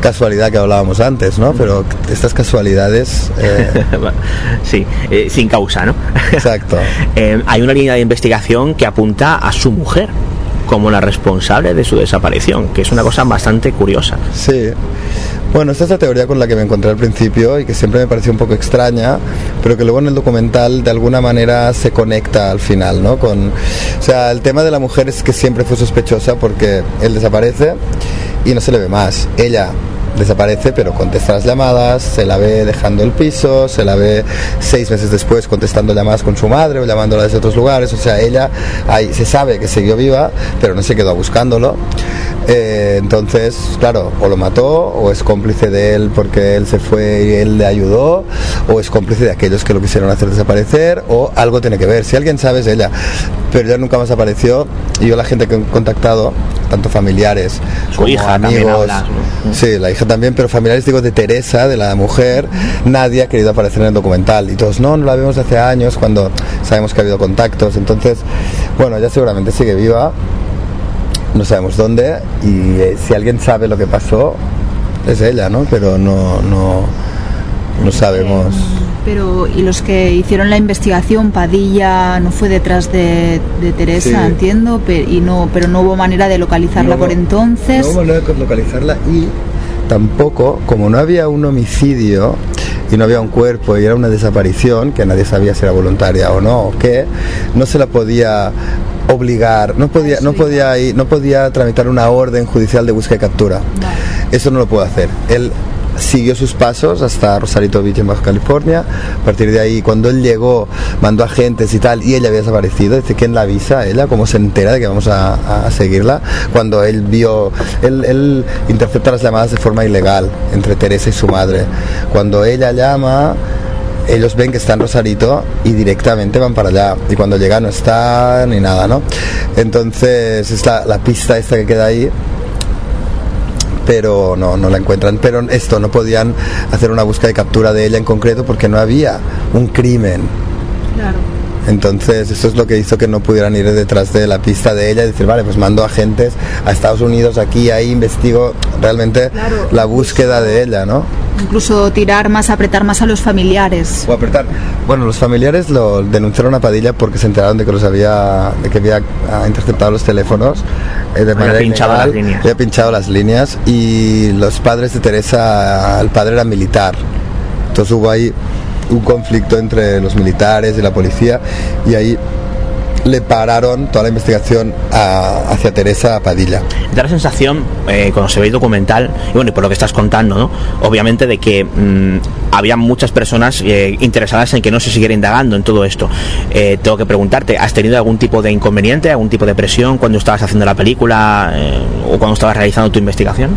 casualidad que hablábamos antes, ¿no? Pero estas casualidades... eh, sí, eh, sin causa, ¿no? Exacto. Hay una línea de investigación que apunta a su mujer como la responsable de su desaparición, que es una cosa bastante curiosa. Sí. Bueno, esta es la teoría con la que me encontré al principio y que siempre me pareció un poco extraña, pero que luego en el documental de alguna manera se conecta al final, ¿no? Con, o sea, el tema de la mujer es que siempre fue sospechosa porque él desaparece y no se le ve más. Ella desaparece, pero contesta las llamadas, se la ve dejando el piso, se la ve seis meses después contestando llamadas con su madre o llamándola desde otros lugares. O sea, ella ahí se sabe que siguió viva, pero no se quedó buscándolo. Eh, entonces, claro, o lo mató, o es cómplice de él porque él se fue y él le ayudó, o es cómplice de aquellos que lo quisieron hacer desaparecer, o algo tiene que ver. Si alguien sabe es ella, pero ella nunca más apareció. Y yo la gente que he contactado, tanto familiares Su como hija amigos, hablas, ¿no? sí, la hija también, pero familiares digo de Teresa, de la mujer, nadie ha querido aparecer en el documental. Y todos, no, no la vemos hace años cuando sabemos que ha habido contactos. Entonces, bueno, ella seguramente sigue viva no sabemos dónde y eh, si alguien sabe lo que pasó es ella, ¿no? Pero no no no sabemos. Pero, ¿y los que hicieron la investigación, Padilla, no fue detrás de, de Teresa, Sí. entiendo, pe- y no, pero no hubo manera de localizarla No, por no. entonces? No hubo manera de localizarla y tampoco, como no había un homicidio y no había un cuerpo y era una desaparición, que nadie sabía si era voluntaria o no, o qué, no se la podía obligar, no podía, no podía ir- no podía tramitar una orden judicial de búsqueda y captura. Eso no lo puede hacer. Él siguió sus pasos hasta Rosarito Beach en Baja California. A partir de ahí, cuando él llegó, mandó agentes y tal, y ella había desaparecido. Dice, ¿quién la avisa? Ella, ¿cómo se entera de que vamos a, seguirla? Cuando él vio, él, él intercepta las llamadas de forma ilegal entre Teresa y su madre. Cuando ella llama, ellos ven que está en Rosarito y directamente van para allá. Y cuando llega no está ni nada, ¿no? Entonces es la, la pista esta que queda ahí pero no, no la encuentran. Pero esto, no podían hacer una búsqueda de captura de ella en concreto porque no había un crimen. Claro. Entonces, esto es lo que hizo que no pudieran ir detrás de la pista de ella y decir, vale, pues mando agentes a Estados Unidos, aquí, ahí, investigo realmente la búsqueda de ella, ¿no? Incluso tirar más, apretar más a los familiares. O apretar. Bueno, los familiares lo denunciaron a Padilla porque se enteraron de que los había, de que había ah, interceptado los teléfonos eh, de manera pinchado ilegal, las líneas. había pinchado las líneas y los padres de Teresa, el padre era militar, entonces hubo ahí un conflicto entre los militares y la policía y ahí le pararon toda la investigación a- hacia Teresa Padilla. Da la sensación, eh, cuando se ve el documental, y bueno, y por lo que estás contando, ¿no? Obviamente de que mm, había muchas personas eh, interesadas en que no se siguiera indagando en todo esto. Eh, tengo que preguntarte, ¿has tenido algún tipo de inconveniente, algún tipo de presión cuando estabas haciendo la película eh, o cuando estabas realizando tu investigación?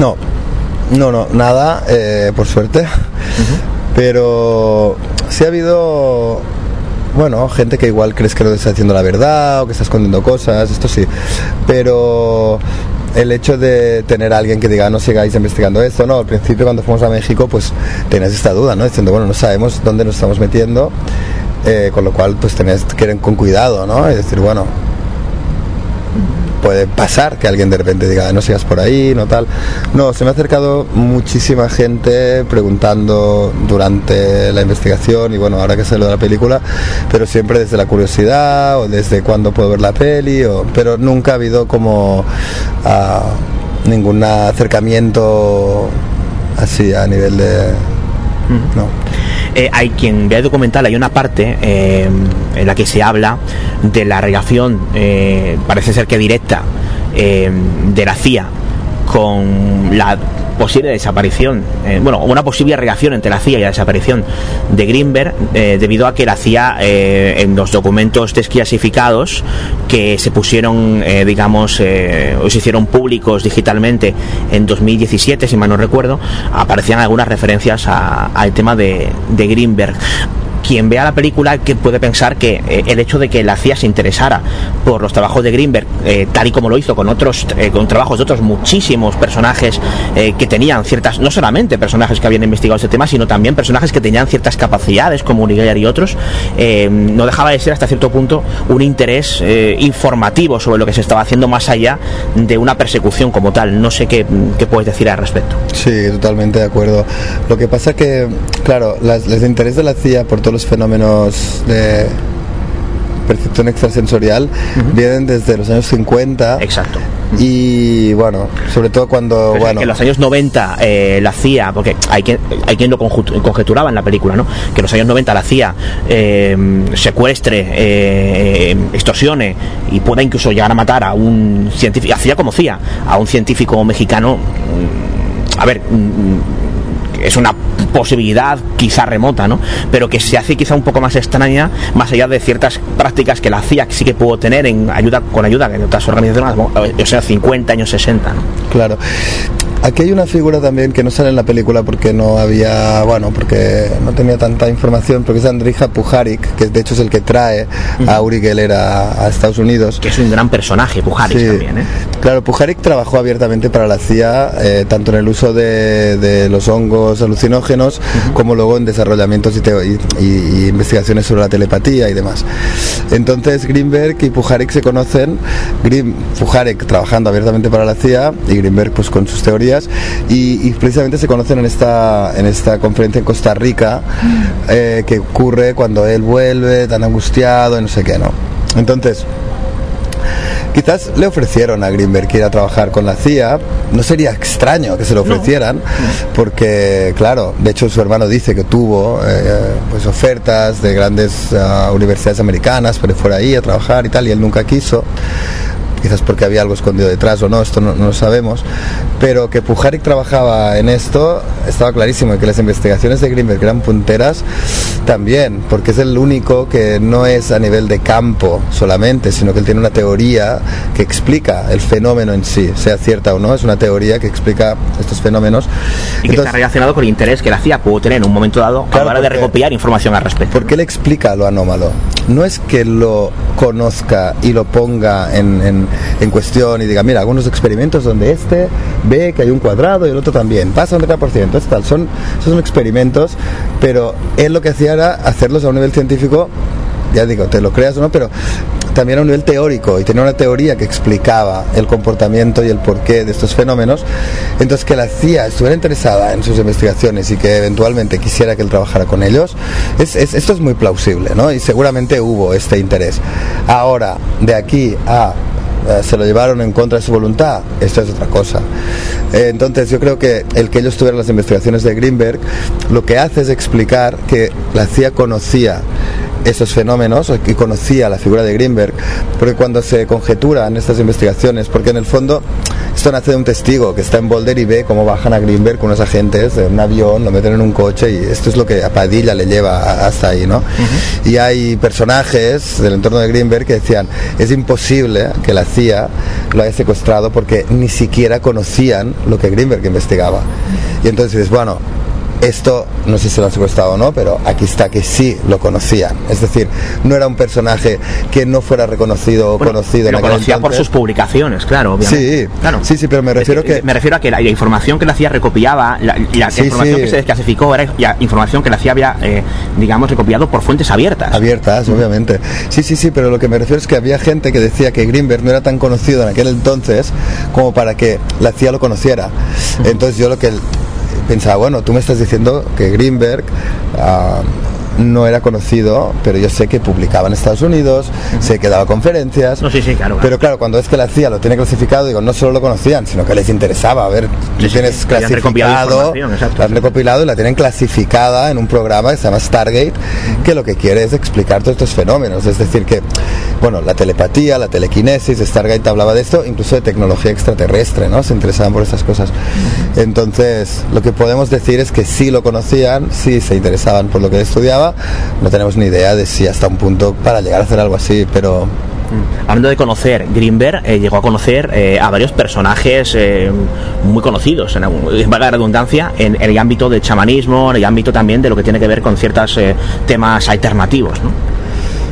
No, no, no, nada, eh, por suerte. Pero sí ha habido, bueno, gente que igual crees que no está haciendo la verdad o que está escondiendo cosas, esto sí. Pero el hecho de tener a alguien que diga no sigáis investigando esto, no, al principio cuando fuimos a México pues tenías esta duda, ¿no? Diciendo, bueno, no sabemos dónde nos estamos metiendo, eh, con lo cual pues tenés que ir con cuidado, ¿no? Y decir, bueno, puede pasar que alguien de repente diga no sigas por ahí, no tal. No, se me ha acercado muchísima gente preguntando durante la investigación y bueno, ahora que salió de la película, pero siempre desde la curiosidad o desde cuándo puedo ver la peli, o, pero nunca ha habido como ah, ningún acercamiento así a nivel de... No. Eh, hay quien vea el documental, hay una parte eh, en la que se habla de la relación, eh, parece ser que directa, de la CIA con la posible desaparición, eh, bueno, una posible relación entre la CIA y la desaparición de Greenberg, eh, debido a que la CIA eh, en los documentos desclasificados que se pusieron, eh, digamos, o se hicieron públicos digitalmente en 2017, si mal no recuerdo, aparecían algunas referencias al tema de Greenberg. Quien vea la película que puede pensar que eh, el hecho de que la CIA se interesara por los trabajos de Greenberg, eh, tal y como lo hizo con otros, eh, con trabajos de otros muchísimos personajes que tenían ciertas, no solamente personajes que habían investigado este tema, sino también personajes que tenían ciertas capacidades, como Urigeller y otros, no dejaba de ser hasta cierto punto un interés informativo sobre lo que se estaba haciendo más allá de una persecución como tal. No sé qué, qué puedes decir al respecto. Sí, totalmente de acuerdo. Lo que pasa que, claro, las, el interés de la CIA por todos los fenómenos de percepción extrasensorial vienen desde los años 50. Exacto. Y bueno, sobre todo cuando, bueno, que en los años 90 eh, la CIA, porque hay quien, hay quien lo conjeturaba en la película, ¿no? Que en los años 90 la CIA eh, secuestre, eh, extorsione y pueda incluso llegar a matar a un científico, a CIA como CIA, a un científico mexicano. mm, A ver, mm, es una posibilidad quizá remota, ¿no? Pero que se hace quizá un poco más extraña, más allá de ciertas prácticas que la CIA sí que pudo tener en ayuda con ayuda de otras organizaciones, o sea, 50 años 60, ¿no? Claro. Aquí hay una figura también que no sale en la película porque no había, bueno, porque no tenía tanta información, porque es Andrija Pujarik, que de hecho es el que trae a Uri Geller a, a Estados Unidos. Que es un gran personaje, Pujarik Sí. también, ¿eh? Claro, Pujarik trabajó abiertamente para la CIA, eh, tanto en el uso de, de los hongos alucinógenos, como luego en desarrollamientos y, teo- y- y- y investigaciones sobre la telepatía y demás. Entonces Greenberg y Pujarik se conocen, Green, Pujarik trabajando abiertamente para la CIA y Greenberg pues con sus teorías, y, y precisamente se conocen en esta, en esta conferencia en Costa Rica, eh, que ocurre cuando él vuelve tan angustiado y no sé qué, ¿no? Entonces, Quizás le ofrecieron a Greenberg ir a trabajar con la CIA, no sería extraño que se lo ofrecieran, porque claro, de hecho su hermano dice que tuvo eh, pues ofertas de grandes ah, universidades americanas que fuera ahí a trabajar y tal, y él nunca quiso quizás porque había algo escondido detrás o no, esto no, no lo sabemos, pero que Pujarik trabajaba en esto estaba clarísimo y que las investigaciones de Greenberg eran punteras también, porque es el único que no es a nivel de campo solamente, sino que él tiene una teoría que explica el fenómeno en sí, sea cierta o no, es una teoría que explica estos fenómenos. Y que está relacionado con el interés que la CIA pudo tener en un momento dado a la hora de recopilar información al respecto. Porque él explica lo anómalo. No es que lo conozca y lo ponga en, en- en cuestión y diga, mira, hago unos experimentos donde este ve que hay un cuadrado y el otro también. Pasa un 30%, es tal. Son, son experimentos, pero él lo que hacía era hacerlos a un nivel científico, ya digo, te lo creas o no, pero también a un nivel teórico y tenía una teoría que explicaba el comportamiento y el porqué de estos fenómenos. Entonces, que la CIA estuviera interesada en sus investigaciones y que eventualmente quisiera que él trabajara con ellos, es, es- esto es muy plausible, ¿no? Y seguramente hubo este interés. Ahora, de aquí a eh, se lo llevaron en contra de su voluntad, esto es otra cosa. Eh, entonces yo creo que el que ellos tuvieran las investigaciones de Greenberg lo que hace es explicar que la CIA conocía esos fenómenos y conocía la figura de Greenberg, porque cuando se conjeturan estas investigaciones, porque en el fondo esto nace de un testigo que está en Boulder y ve cómo bajan a Greenberg con unos agentes de un avión, lo meten en un coche y esto es lo que a Padilla le lleva hasta ahí, ¿no? Y hay personajes del entorno de Greenberg que decían, es imposible que la CIA lo haya secuestrado porque ni siquiera conocían lo que Greenberg investigaba. Y entonces dices, bueno, esto no sé si lo han secuestrado o no, pero aquí está que sí lo conocían. Es decir, no era un personaje que no fuera reconocido o conocido en Lo aquel conocía por sus publicaciones, claro, obviamente. Sí, claro. sí, sí, pero me refiero que Me refiero a que la, la información que la CIA recopilaba, la, la Sí, información sí. que se desclasificó era ya información que la CIA había, eh, digamos, recopilado por fuentes abiertas. Abiertas, obviamente. Sí, sí, sí, pero lo que me refiero es que había gente que decía que Greenberg no era tan conocido en aquel entonces como para que la CIA lo conociera. Entonces yo lo que pensaba, bueno, tú me estás diciendo que Greenberg ah, no era conocido, pero yo sé que publicaba en Estados Unidos, sé que daba conferencias. No, sí, sí, claro. Pero claro, cuando es que la CIA lo tiene clasificado, digo, no solo lo conocían, sino que les interesaba. A ver, tú tienes clasificado, exacto, la han recopilado y la tienen clasificada en un programa que se llama Stargate, que lo que quiere es explicar todos estos fenómenos. Es decir, que, bueno, la telepatía, la telequinesis, Stargate hablaba de esto, incluso de tecnología extraterrestre, ¿no? Se interesaban por estas cosas. Entonces, lo que podemos decir es que sí lo conocían, sí se interesaban por lo que él no tenemos ni idea de si hasta un punto para llegar a hacer algo así, pero Hablando de conocer, Greenberg eh, llegó a conocer eh, a varios personajes eh, muy conocidos, en, algún- valga la redundancia, en, en el ámbito del chamanismo, en el ámbito también de lo que tiene que ver con ciertos temas alternativos.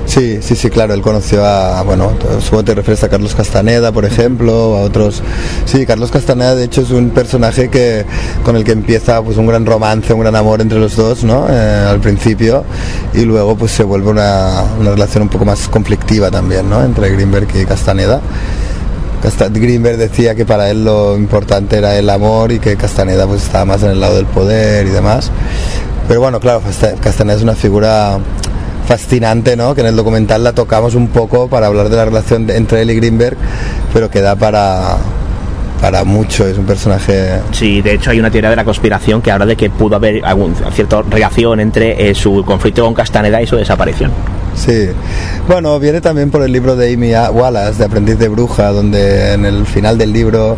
Sí, sí, sí, claro, él conoció a, bueno, supongo te refieres a Carlos Castaneda, por ejemplo, a otros. Sí, Carlos Castaneda, de hecho, es un personaje que con el que empieza pues un gran romance, un gran amor entre los dos, ¿no? Eh, al principio, y luego pues se vuelve una, una relación un poco más conflictiva también, ¿no? Entre Greenberg y Castaneda. Casta- Greenberg decía que para él lo importante era el amor y que Castaneda pues estaba más en el lado del poder y demás. Pero bueno, claro, Casta- Castaneda es una figura fascinante, ¿no? Que en el documental la tocamos un poco para hablar de la relación entre él y Greenberg, pero que da para para mucho, es un personaje Sí, de hecho hay una teoría de la conspiración que habla de que pudo haber algún cierta relación entre eh, su conflicto con Castaneda y su desaparición. Sí, bueno, viene también por el libro de Amy Wallace, de Aprendiz de Bruja, donde en el final del libro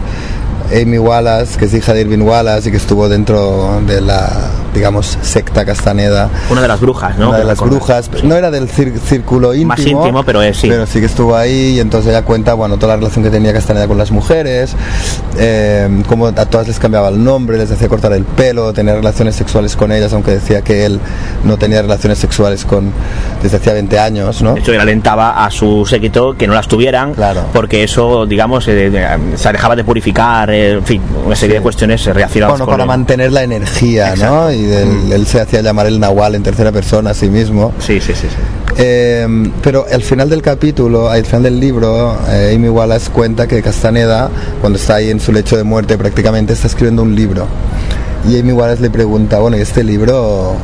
Amy Wallace, que es hija de Irving Wallace y que estuvo dentro de la, digamos, secta Castaneda, Una de las brujas, ¿no? una de las brujas, no era del círculo íntimo, Más íntimo, pero es sí. pero sí que estuvo ahí y entonces ella cuenta, bueno, toda la relación que tenía Castaneda con las mujeres, eh, cómo a todas les cambiaba el nombre, les hacía cortar el pelo, tenía relaciones sexuales con ellas, aunque decía que él no tenía relaciones sexuales con desde hacía 20 años, ¿no? De hecho, él alentaba a su séquito que no las tuvieran, porque eso, digamos, eh, se alejaba de purificar, eh, en fin, una serie de cuestiones eh, relacionadas Bueno, con para el- mantener la energía, ¿no? Y del- él se hacía llamar el Nahual en tercera persona a sí mismo. Sí, sí, sí. sí. Eh, pero al final del capítulo, al final del libro, eh, Amy Wallace cuenta que Castaneda, cuando está ahí en su lecho de muerte prácticamente, está escribiendo un libro. Y Amy Wallace le pregunta, bueno, ¿y este libro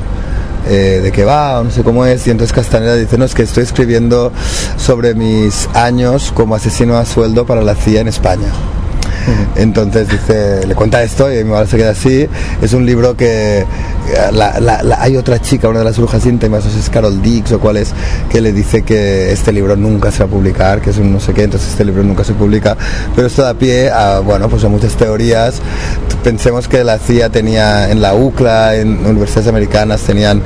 eh, de qué va? O no sé cómo es. Y entonces Castaneda dice, no, es que estoy escribiendo sobre mis años como asesino a sueldo para la CIA en España. Entonces dice, le cuenta esto y mi madre se queda así. Es un libro que eh, la- la- la- hay otra chica, una de las brujas íntimas, no sé si es Carol Dix o cuál es, que le dice que este libro nunca se va a publicar, que es un no sé qué, entonces este libro nunca se publica. Pero esto da pie a, bueno, pues a muchas teorías. Pensemos que la CIA tenía en la UCLA, en universidades americanas, tenían,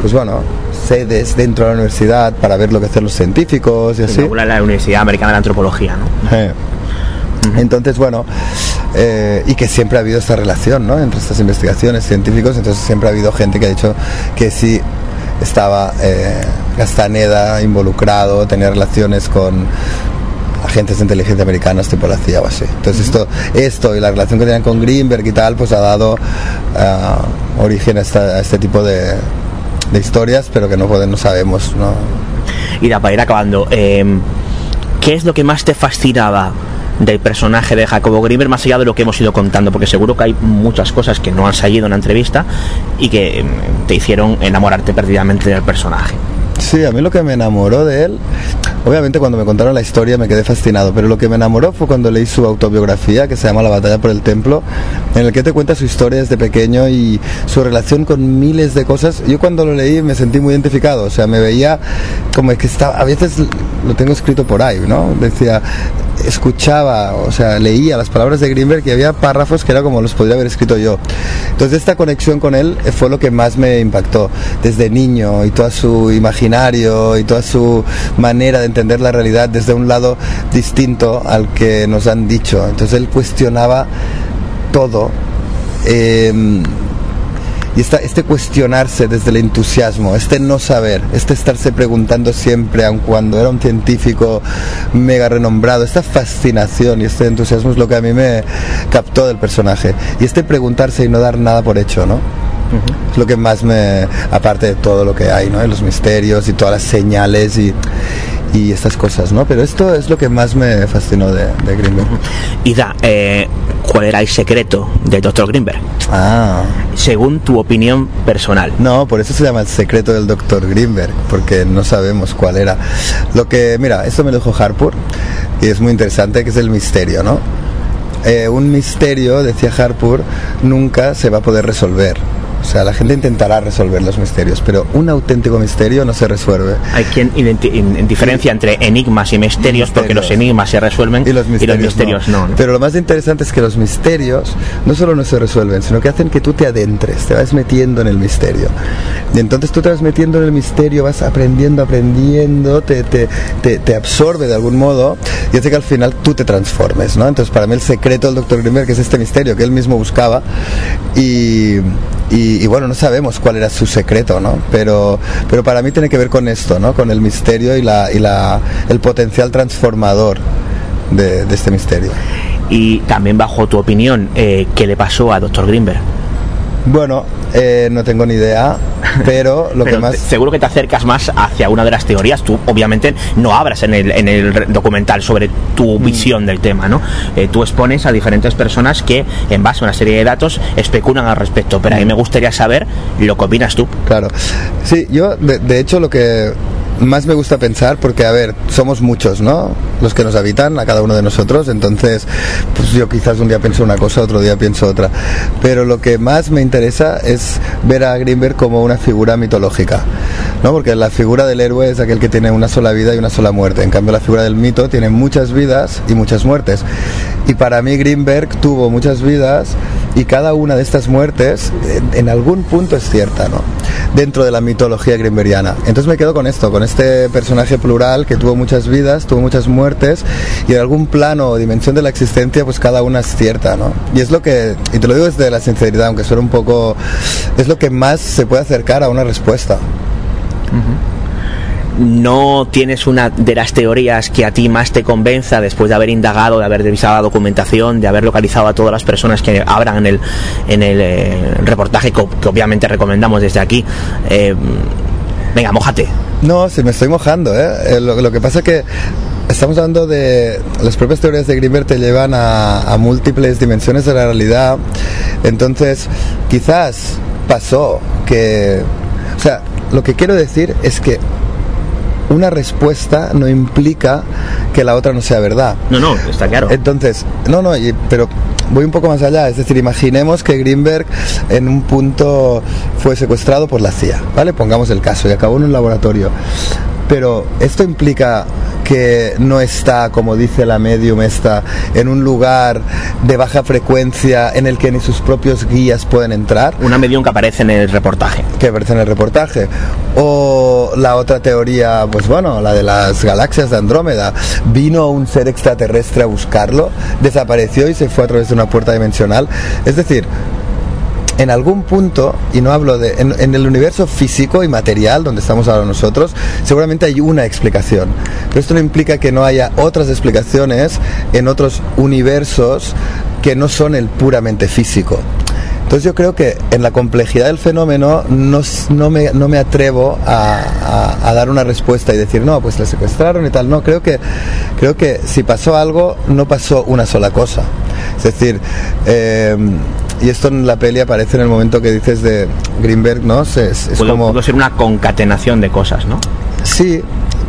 pues bueno, sedes dentro de la universidad para ver lo que hacen los científicos y así. La Universidad Americana de Antropología, ¿no? Entonces, bueno, eh, y que siempre ha habido esta relación ¿no? entre estas investigaciones científicos, entonces siempre ha habido gente que ha dicho que sí estaba eh, Castaneda involucrado, tenía relaciones con agentes de inteligencia americanos tipo la CIA o así. Entonces esto, esto y la relación que tenían con Greenberg y tal, pues ha dado ah, origen a, esta- a este tipo de, de historias, pero que no podemos, no sabemos, ¿no? Y para ir acabando, eh, ¿qué es lo que más te fascinaba del personaje de Jacobo Greenberg, más allá de lo que hemos ido contando? Porque seguro que hay muchas cosas que no han salido en la entrevista y que eh, te hicieron enamorarte perdidamente del personaje. Sí, a mí lo que me enamoró de él, obviamente cuando me contaron la historia me quedé fascinado, pero lo que me enamoró fue cuando leí su autobiografía que se llama La batalla por el templo, en el que te cuenta su historia desde pequeño y su relación con miles de cosas. Yo cuando lo leí me sentí muy identificado, o sea, me veía como que estaba, a veces lo tengo escrito por ahí, ¿no? Decía, escuchaba, o sea, leía las palabras de Greenberg y había párrafos que era como los podría haber escrito yo. Entonces esta conexión con él fue lo que más me impactó desde niño y todo su y toda su manera de entender la realidad desde un lado distinto al que nos han dicho. Entonces él cuestionaba todo. eh, y esta- este cuestionarse desde el entusiasmo, este no saber, este estarse preguntando siempre, aun cuando era un científico mega renombrado, esta fascinación y este entusiasmo es lo que a mí me captó del personaje. Y este preguntarse y no dar nada por hecho, ¿no? Es lo que más me, aparte de todo lo que hay, ¿no? De los misterios y todas las señales y, y estas cosas, ¿no? Pero esto es lo que más me fascinó de, de Greenberg. Ida, eh, ¿cuál era el secreto del Dr. Greenberg? Ah. Según tu opinión personal. No, por eso se llama el secreto del Dr. Greenberg, porque no sabemos cuál era. Lo que, mira, esto me lo dijo Harpur y es muy interesante, que es el misterio, ¿no? Eh, un misterio, decía Harpur, nunca se va a poder resolver. O sea, la gente intentará resolver los misterios, pero un auténtico misterio no se resuelve. Hay quien in- diferencia entre enigmas y misterios, porque los enigmas se resuelven y los misterios, no. ¿no? Pero lo más interesante es que los misterios no solo no se resuelven, sino que hacen que tú te adentres, te vas metiendo en el misterio. Y entonces tú te vas metiendo en el misterio, vas aprendiendo, aprendiendo, te, te, te, te absorbe de algún modo y hace que al final tú te transformes, ¿no? Entonces para mí el secreto del Dr. Grimberg es este misterio que él mismo buscaba y, y, y bueno, no sabemos cuál era su secreto, ¿no? Pero, pero para mí tiene que ver con esto, ¿no? Con el misterio y, la, y la, el potencial transformador de, este misterio. Y también bajo tu opinión, eh, ¿qué le pasó a Dr. Greenberg? Bueno, eh, no tengo ni idea, pero lo Pero que más... seguro que te acercas más hacia una de las teorías. Tú, obviamente, no abras en el, en el documental sobre tu Mm. visión del tema, ¿no? Eh, tú expones a diferentes personas que, en base a una serie de datos, especulan al respecto. Pero a mí me gustaría saber lo que opinas tú. Claro. Sí, yo de, de hecho lo que más me gusta pensar, porque a ver, somos muchos, ¿no? Los que nos habitan, a cada uno de nosotros, entonces, pues yo quizás un día pienso una cosa, otro día pienso otra. Pero lo que más me interesa es ver a Greenberg como una figura mitológica, ¿no? Porque la figura del héroe es aquel que tiene una sola vida y una sola muerte. En cambio, la figura del mito tiene muchas vidas y muchas muertes. Y para mí Greenberg tuvo muchas vidas y cada una de estas muertes en, en algún punto es cierta, ¿no? Dentro de la mitología greenbergiana. Entonces me quedo con esto, con este personaje plural que tuvo muchas vidas, tuvo muchas muertes y en algún plano o dimensión de la existencia pues cada una es cierta, ¿no? Y es lo que, y te lo digo desde la sinceridad, aunque suene un poco, es lo que más se puede acercar a una respuesta. no tienes una de las teorías que a ti más te convenza después de haber indagado, de haber revisado la documentación, de haber localizado a todas las personas que hablan en el, en el eh, reportaje que, que obviamente recomendamos desde aquí. Eh, venga, mojate. No, se me estoy mojando, ¿eh? Eh, Lo, que pasa es que estamos hablando de... Las propias teorías de Greenberg te llevan a, a múltiples dimensiones de la realidad. Entonces, quizás pasó que... O sea, lo que quiero decir es que una respuesta no implica que la otra no sea verdad. No, no, está claro. Entonces, no, no, y- pero voy un poco más allá. Es decir, imaginemos que Greenberg en un punto fue secuestrado por la CIA, ¿vale? Pongamos el caso y acabó en un laboratorio. Pero esto implica que no está, como dice la medium esta, en un lugar de baja frecuencia en el que ni sus propios guías pueden entrar. Una medium que aparece en el reportaje. Que aparece en el reportaje. O la otra teoría, pues bueno, la de las galaxias de Andrómeda. Vino un ser extraterrestre a buscarlo, desapareció y se fue a través de una puerta dimensional. Es decir, en algún punto, y no hablo de. En, el universo físico y material donde estamos ahora nosotros, seguramente hay una explicación. Pero esto no implica que no haya otras explicaciones en otros universos que no son el puramente físico. Entonces yo creo que en la complejidad del fenómeno no, no, me, no me atrevo a, dar una respuesta y decir, no, pues la secuestraron y tal. No, creo que, creo que si pasó algo, no pasó una sola cosa. Es decir, eh, y esto en la peli aparece en el momento que dices de Greenberg, ¿no? Es, es- es Puede, como... puede ser una concatenación de cosas, ¿no? Sí,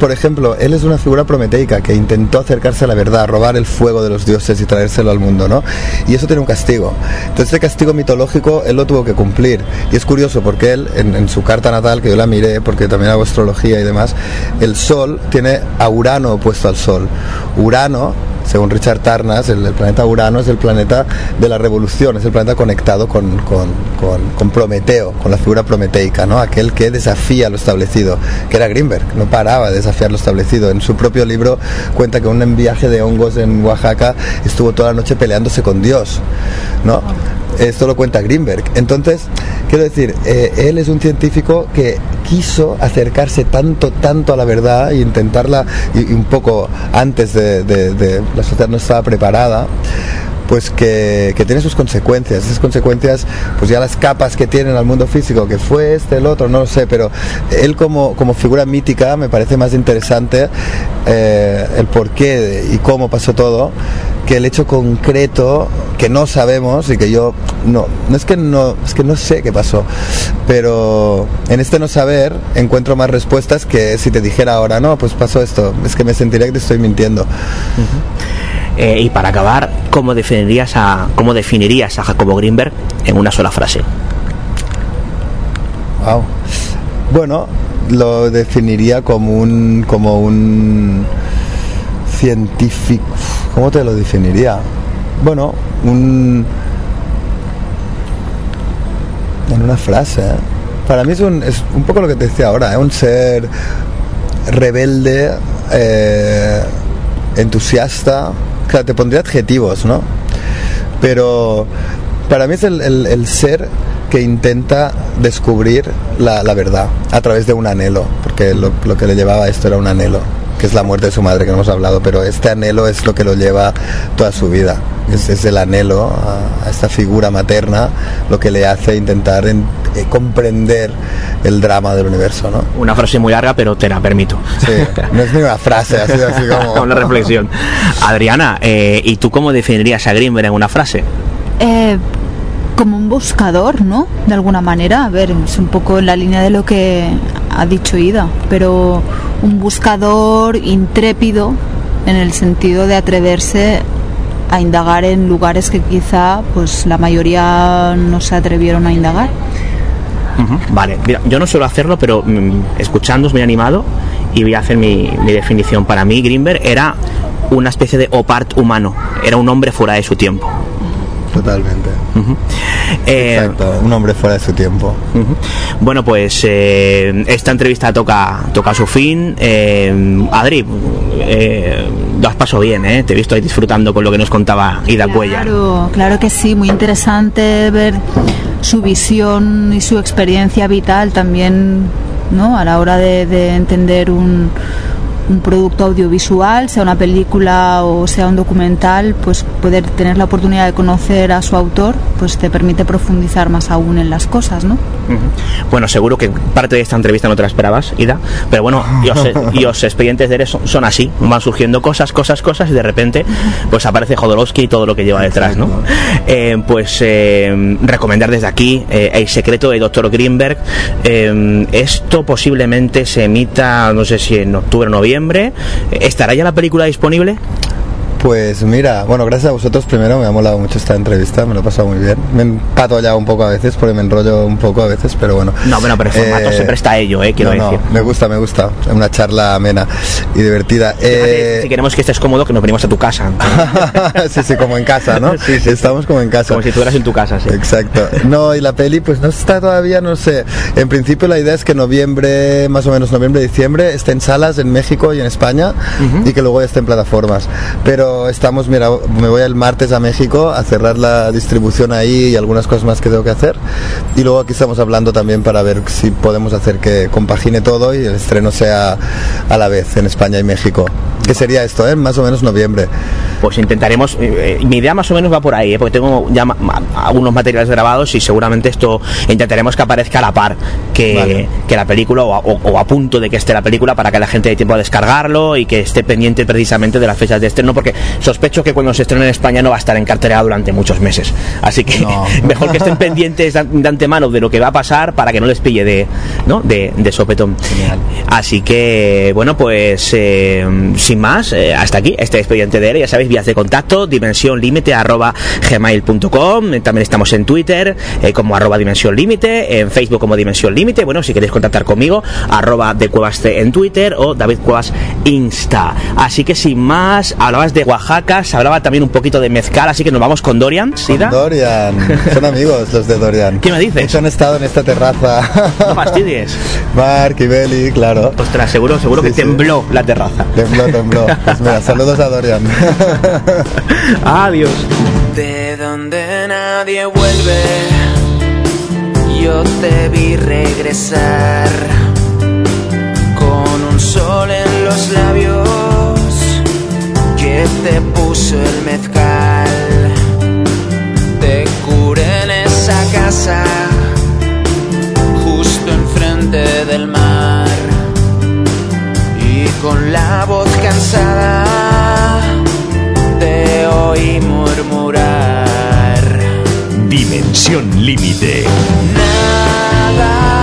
por ejemplo, él es una figura prometeica que intentó acercarse a la verdad, robar el fuego de los dioses y traérselo al mundo, ¿no? Y eso tiene un castigo. Entonces, este castigo mitológico él lo tuvo que cumplir. Y es curioso porque él, en, su carta natal, que yo la miré porque también hago astrología y demás, el Sol tiene a Urano opuesto al Sol. Urano según Richard Tarnas, el, el planeta Urano es el planeta de la revolución, es el planeta conectado con, con, con, con Prometeo, con la figura prometeica, ¿no? aquel que desafía lo establecido, que era Greenberg, no paraba de desafiar lo establecido. En su propio libro cuenta que un viaje de hongos en Oaxaca estuvo toda la noche peleándose con Dios. ¿no? Esto lo cuenta Greenberg. Entonces, quiero decir, eh, él es un científico que quiso acercarse tanto, tanto a la verdad e intentarla, y un poco antes de, de- de- la sociedad no estaba preparada, pues que, que tiene sus consecuencias. Esas consecuencias, pues ya las capas que tienen al mundo físico, que fue este, el otro, no lo sé, pero él como, como figura mítica me parece más interesante eh, el por qué y cómo pasó todo que el hecho concreto que no sabemos y que yo no no es que no es que no sé qué pasó pero en este no saber encuentro más respuestas que si te dijera ahora no pues pasó esto es que me sentiría que te estoy mintiendo Eh, y para acabar, ¿cómo definirías a cómo definirías a Jacobo Greenberg en una sola frase? Wow. Bueno, lo definiría como un como un científico. ¿Cómo te lo definiría? Bueno, un en una frase. ¿eh? Para mí es un, es un poco lo que te decía ahora, es un ser rebelde, eh, entusiasta. Claro, te pondría adjetivos, ¿no? Pero para mí es el, ser que intenta descubrir la, la verdad a través de un anhelo, porque lo, lo que le llevaba a esto era un anhelo, que es la muerte de su madre que no hemos hablado, pero este anhelo es lo que lo lleva toda su vida. Es, es el anhelo a, a esta figura materna lo que le hace intentar en- eh, comprender el drama del universo, ¿no? Una frase muy larga, pero te la permito. Sí, no es ni una frase, así, así como... una reflexión. Adriana, eh, ¿y tú cómo definirías a Greenberg en una frase? Eh, como un buscador, ¿no? De alguna manera. A ver, es un poco en la línea de lo que ha dicho Ida, pero un buscador intrépido en el sentido de atreverse a indagar en lugares que quizá pues la mayoría no se atrevieron a indagar. Vale, mira, yo no suelo hacerlo, pero mm, escuchándos me he animado y voy a hacer mi, mi definición. Para mí, Greenberg era una especie de opart humano, era un hombre fuera de su tiempo. Totalmente. Eh, Exacto, un hombre fuera de su tiempo. Bueno, pues eh, esta entrevista toca, toca su fin. Eh, Adri, eh, lo has pasado bien, ¿eh? Te he visto ahí disfrutando con lo que nos contaba Ida Cuellar. Claro, claro que sí, muy interesante ver su visión y su experiencia vital también, ¿no? A la hora de, de entender un, un producto audiovisual, sea una película o sea un documental, pues poder tener la oportunidad de conocer a su autor, pues te permite profundizar más aún en las cosas, ¿no? Bueno, seguro que parte de esta entrevista no te la esperabas, Ida, pero bueno, y los, y los expedientes de Eres son, son así, van surgiendo cosas, cosas, cosas y de repente pues aparece Jodorowsky y todo lo que lleva detrás, ¿no? Eh, pues eh, recomendar desde aquí eh, El secreto de Dr. Greenberg. Eh, esto posiblemente se emita, no sé si en octubre o noviembre. ¿Estará ya la película disponible? Pues mira, bueno, gracias a vosotros primero, me ha molado mucho esta entrevista, me lo he pasado muy bien. Me empato ya un poco a veces, porque me enrollo un poco a veces, pero bueno. No, bueno, pero el formato se presta a ello, eh, quiero no, no, decir. me gusta, me gusta. Es una charla amena y divertida. Eh, Si queremos que estés cómodo, que nos venimos a tu casa. sí, sí, como en casa, ¿no? Estamos como en casa. Como si estuvieras en tu casa, sí. Exacto. No, y la peli pues no está todavía, no sé. En principio la idea es que noviembre, más o menos noviembre, diciembre, esté en salas en México y en España y que luego ya esté en plataformas. Pero estamos, mira, me voy el martes a México a cerrar la distribución ahí y algunas cosas más que tengo que hacer. Y luego aquí estamos hablando también para ver si podemos hacer que compagine todo y el estreno sea a la vez en España y México. ¿Qué sería esto, eh? Más o menos noviembre. Pues intentaremos, eh, eh, mi idea más o menos va por ahí, eh, porque tengo ya ma- ma- algunos materiales grabados y seguramente esto intentaremos que aparezca a la par que, que la película o a, o- o a punto de que esté la película para que la gente dé tiempo a descargarlo y que esté pendiente precisamente de las fechas de estreno, porque sospecho que cuando se estrene en España no va a estar en cartelera durante muchos meses. Así que mejor que estén pendientes de antemano de lo que va a pasar para que no les pille de, ¿no? de, de sopetón. Así que, bueno, pues eh, sin más, eh, hasta aquí este expediente de ERE. Ya sabéis, vías de contacto, dimensión límite arroba gmail.com. También estamos en Twitter eh, como arroba dimensión límite, en Facebook como dimensión límite. Bueno, si queréis contactar conmigo, arroba de cuevas en Twitter o David Cuevas Insta. Así que sin más, hablabas de Oaxaca, se hablaba también un poquito de mezcal, así que nos vamos con Dorian. ¿Sida? Dorian, son amigos los de Dorian. ¿Qué me dices? Hecho, han estado en esta terraza. No fastidies. Mark y Beli, claro. Ostras, seguro, seguro que tembló la terraza. Tembló, tembló. Pues mira, saludos a Dorian. Adiós. De donde nadie vuelve, yo te vi regresar con un sol en los labios que te puso el mezcal. Te curé en esa casa, justo enfrente del mar, y con la voz cansada te oí murmurar. Dimensión límite. Nada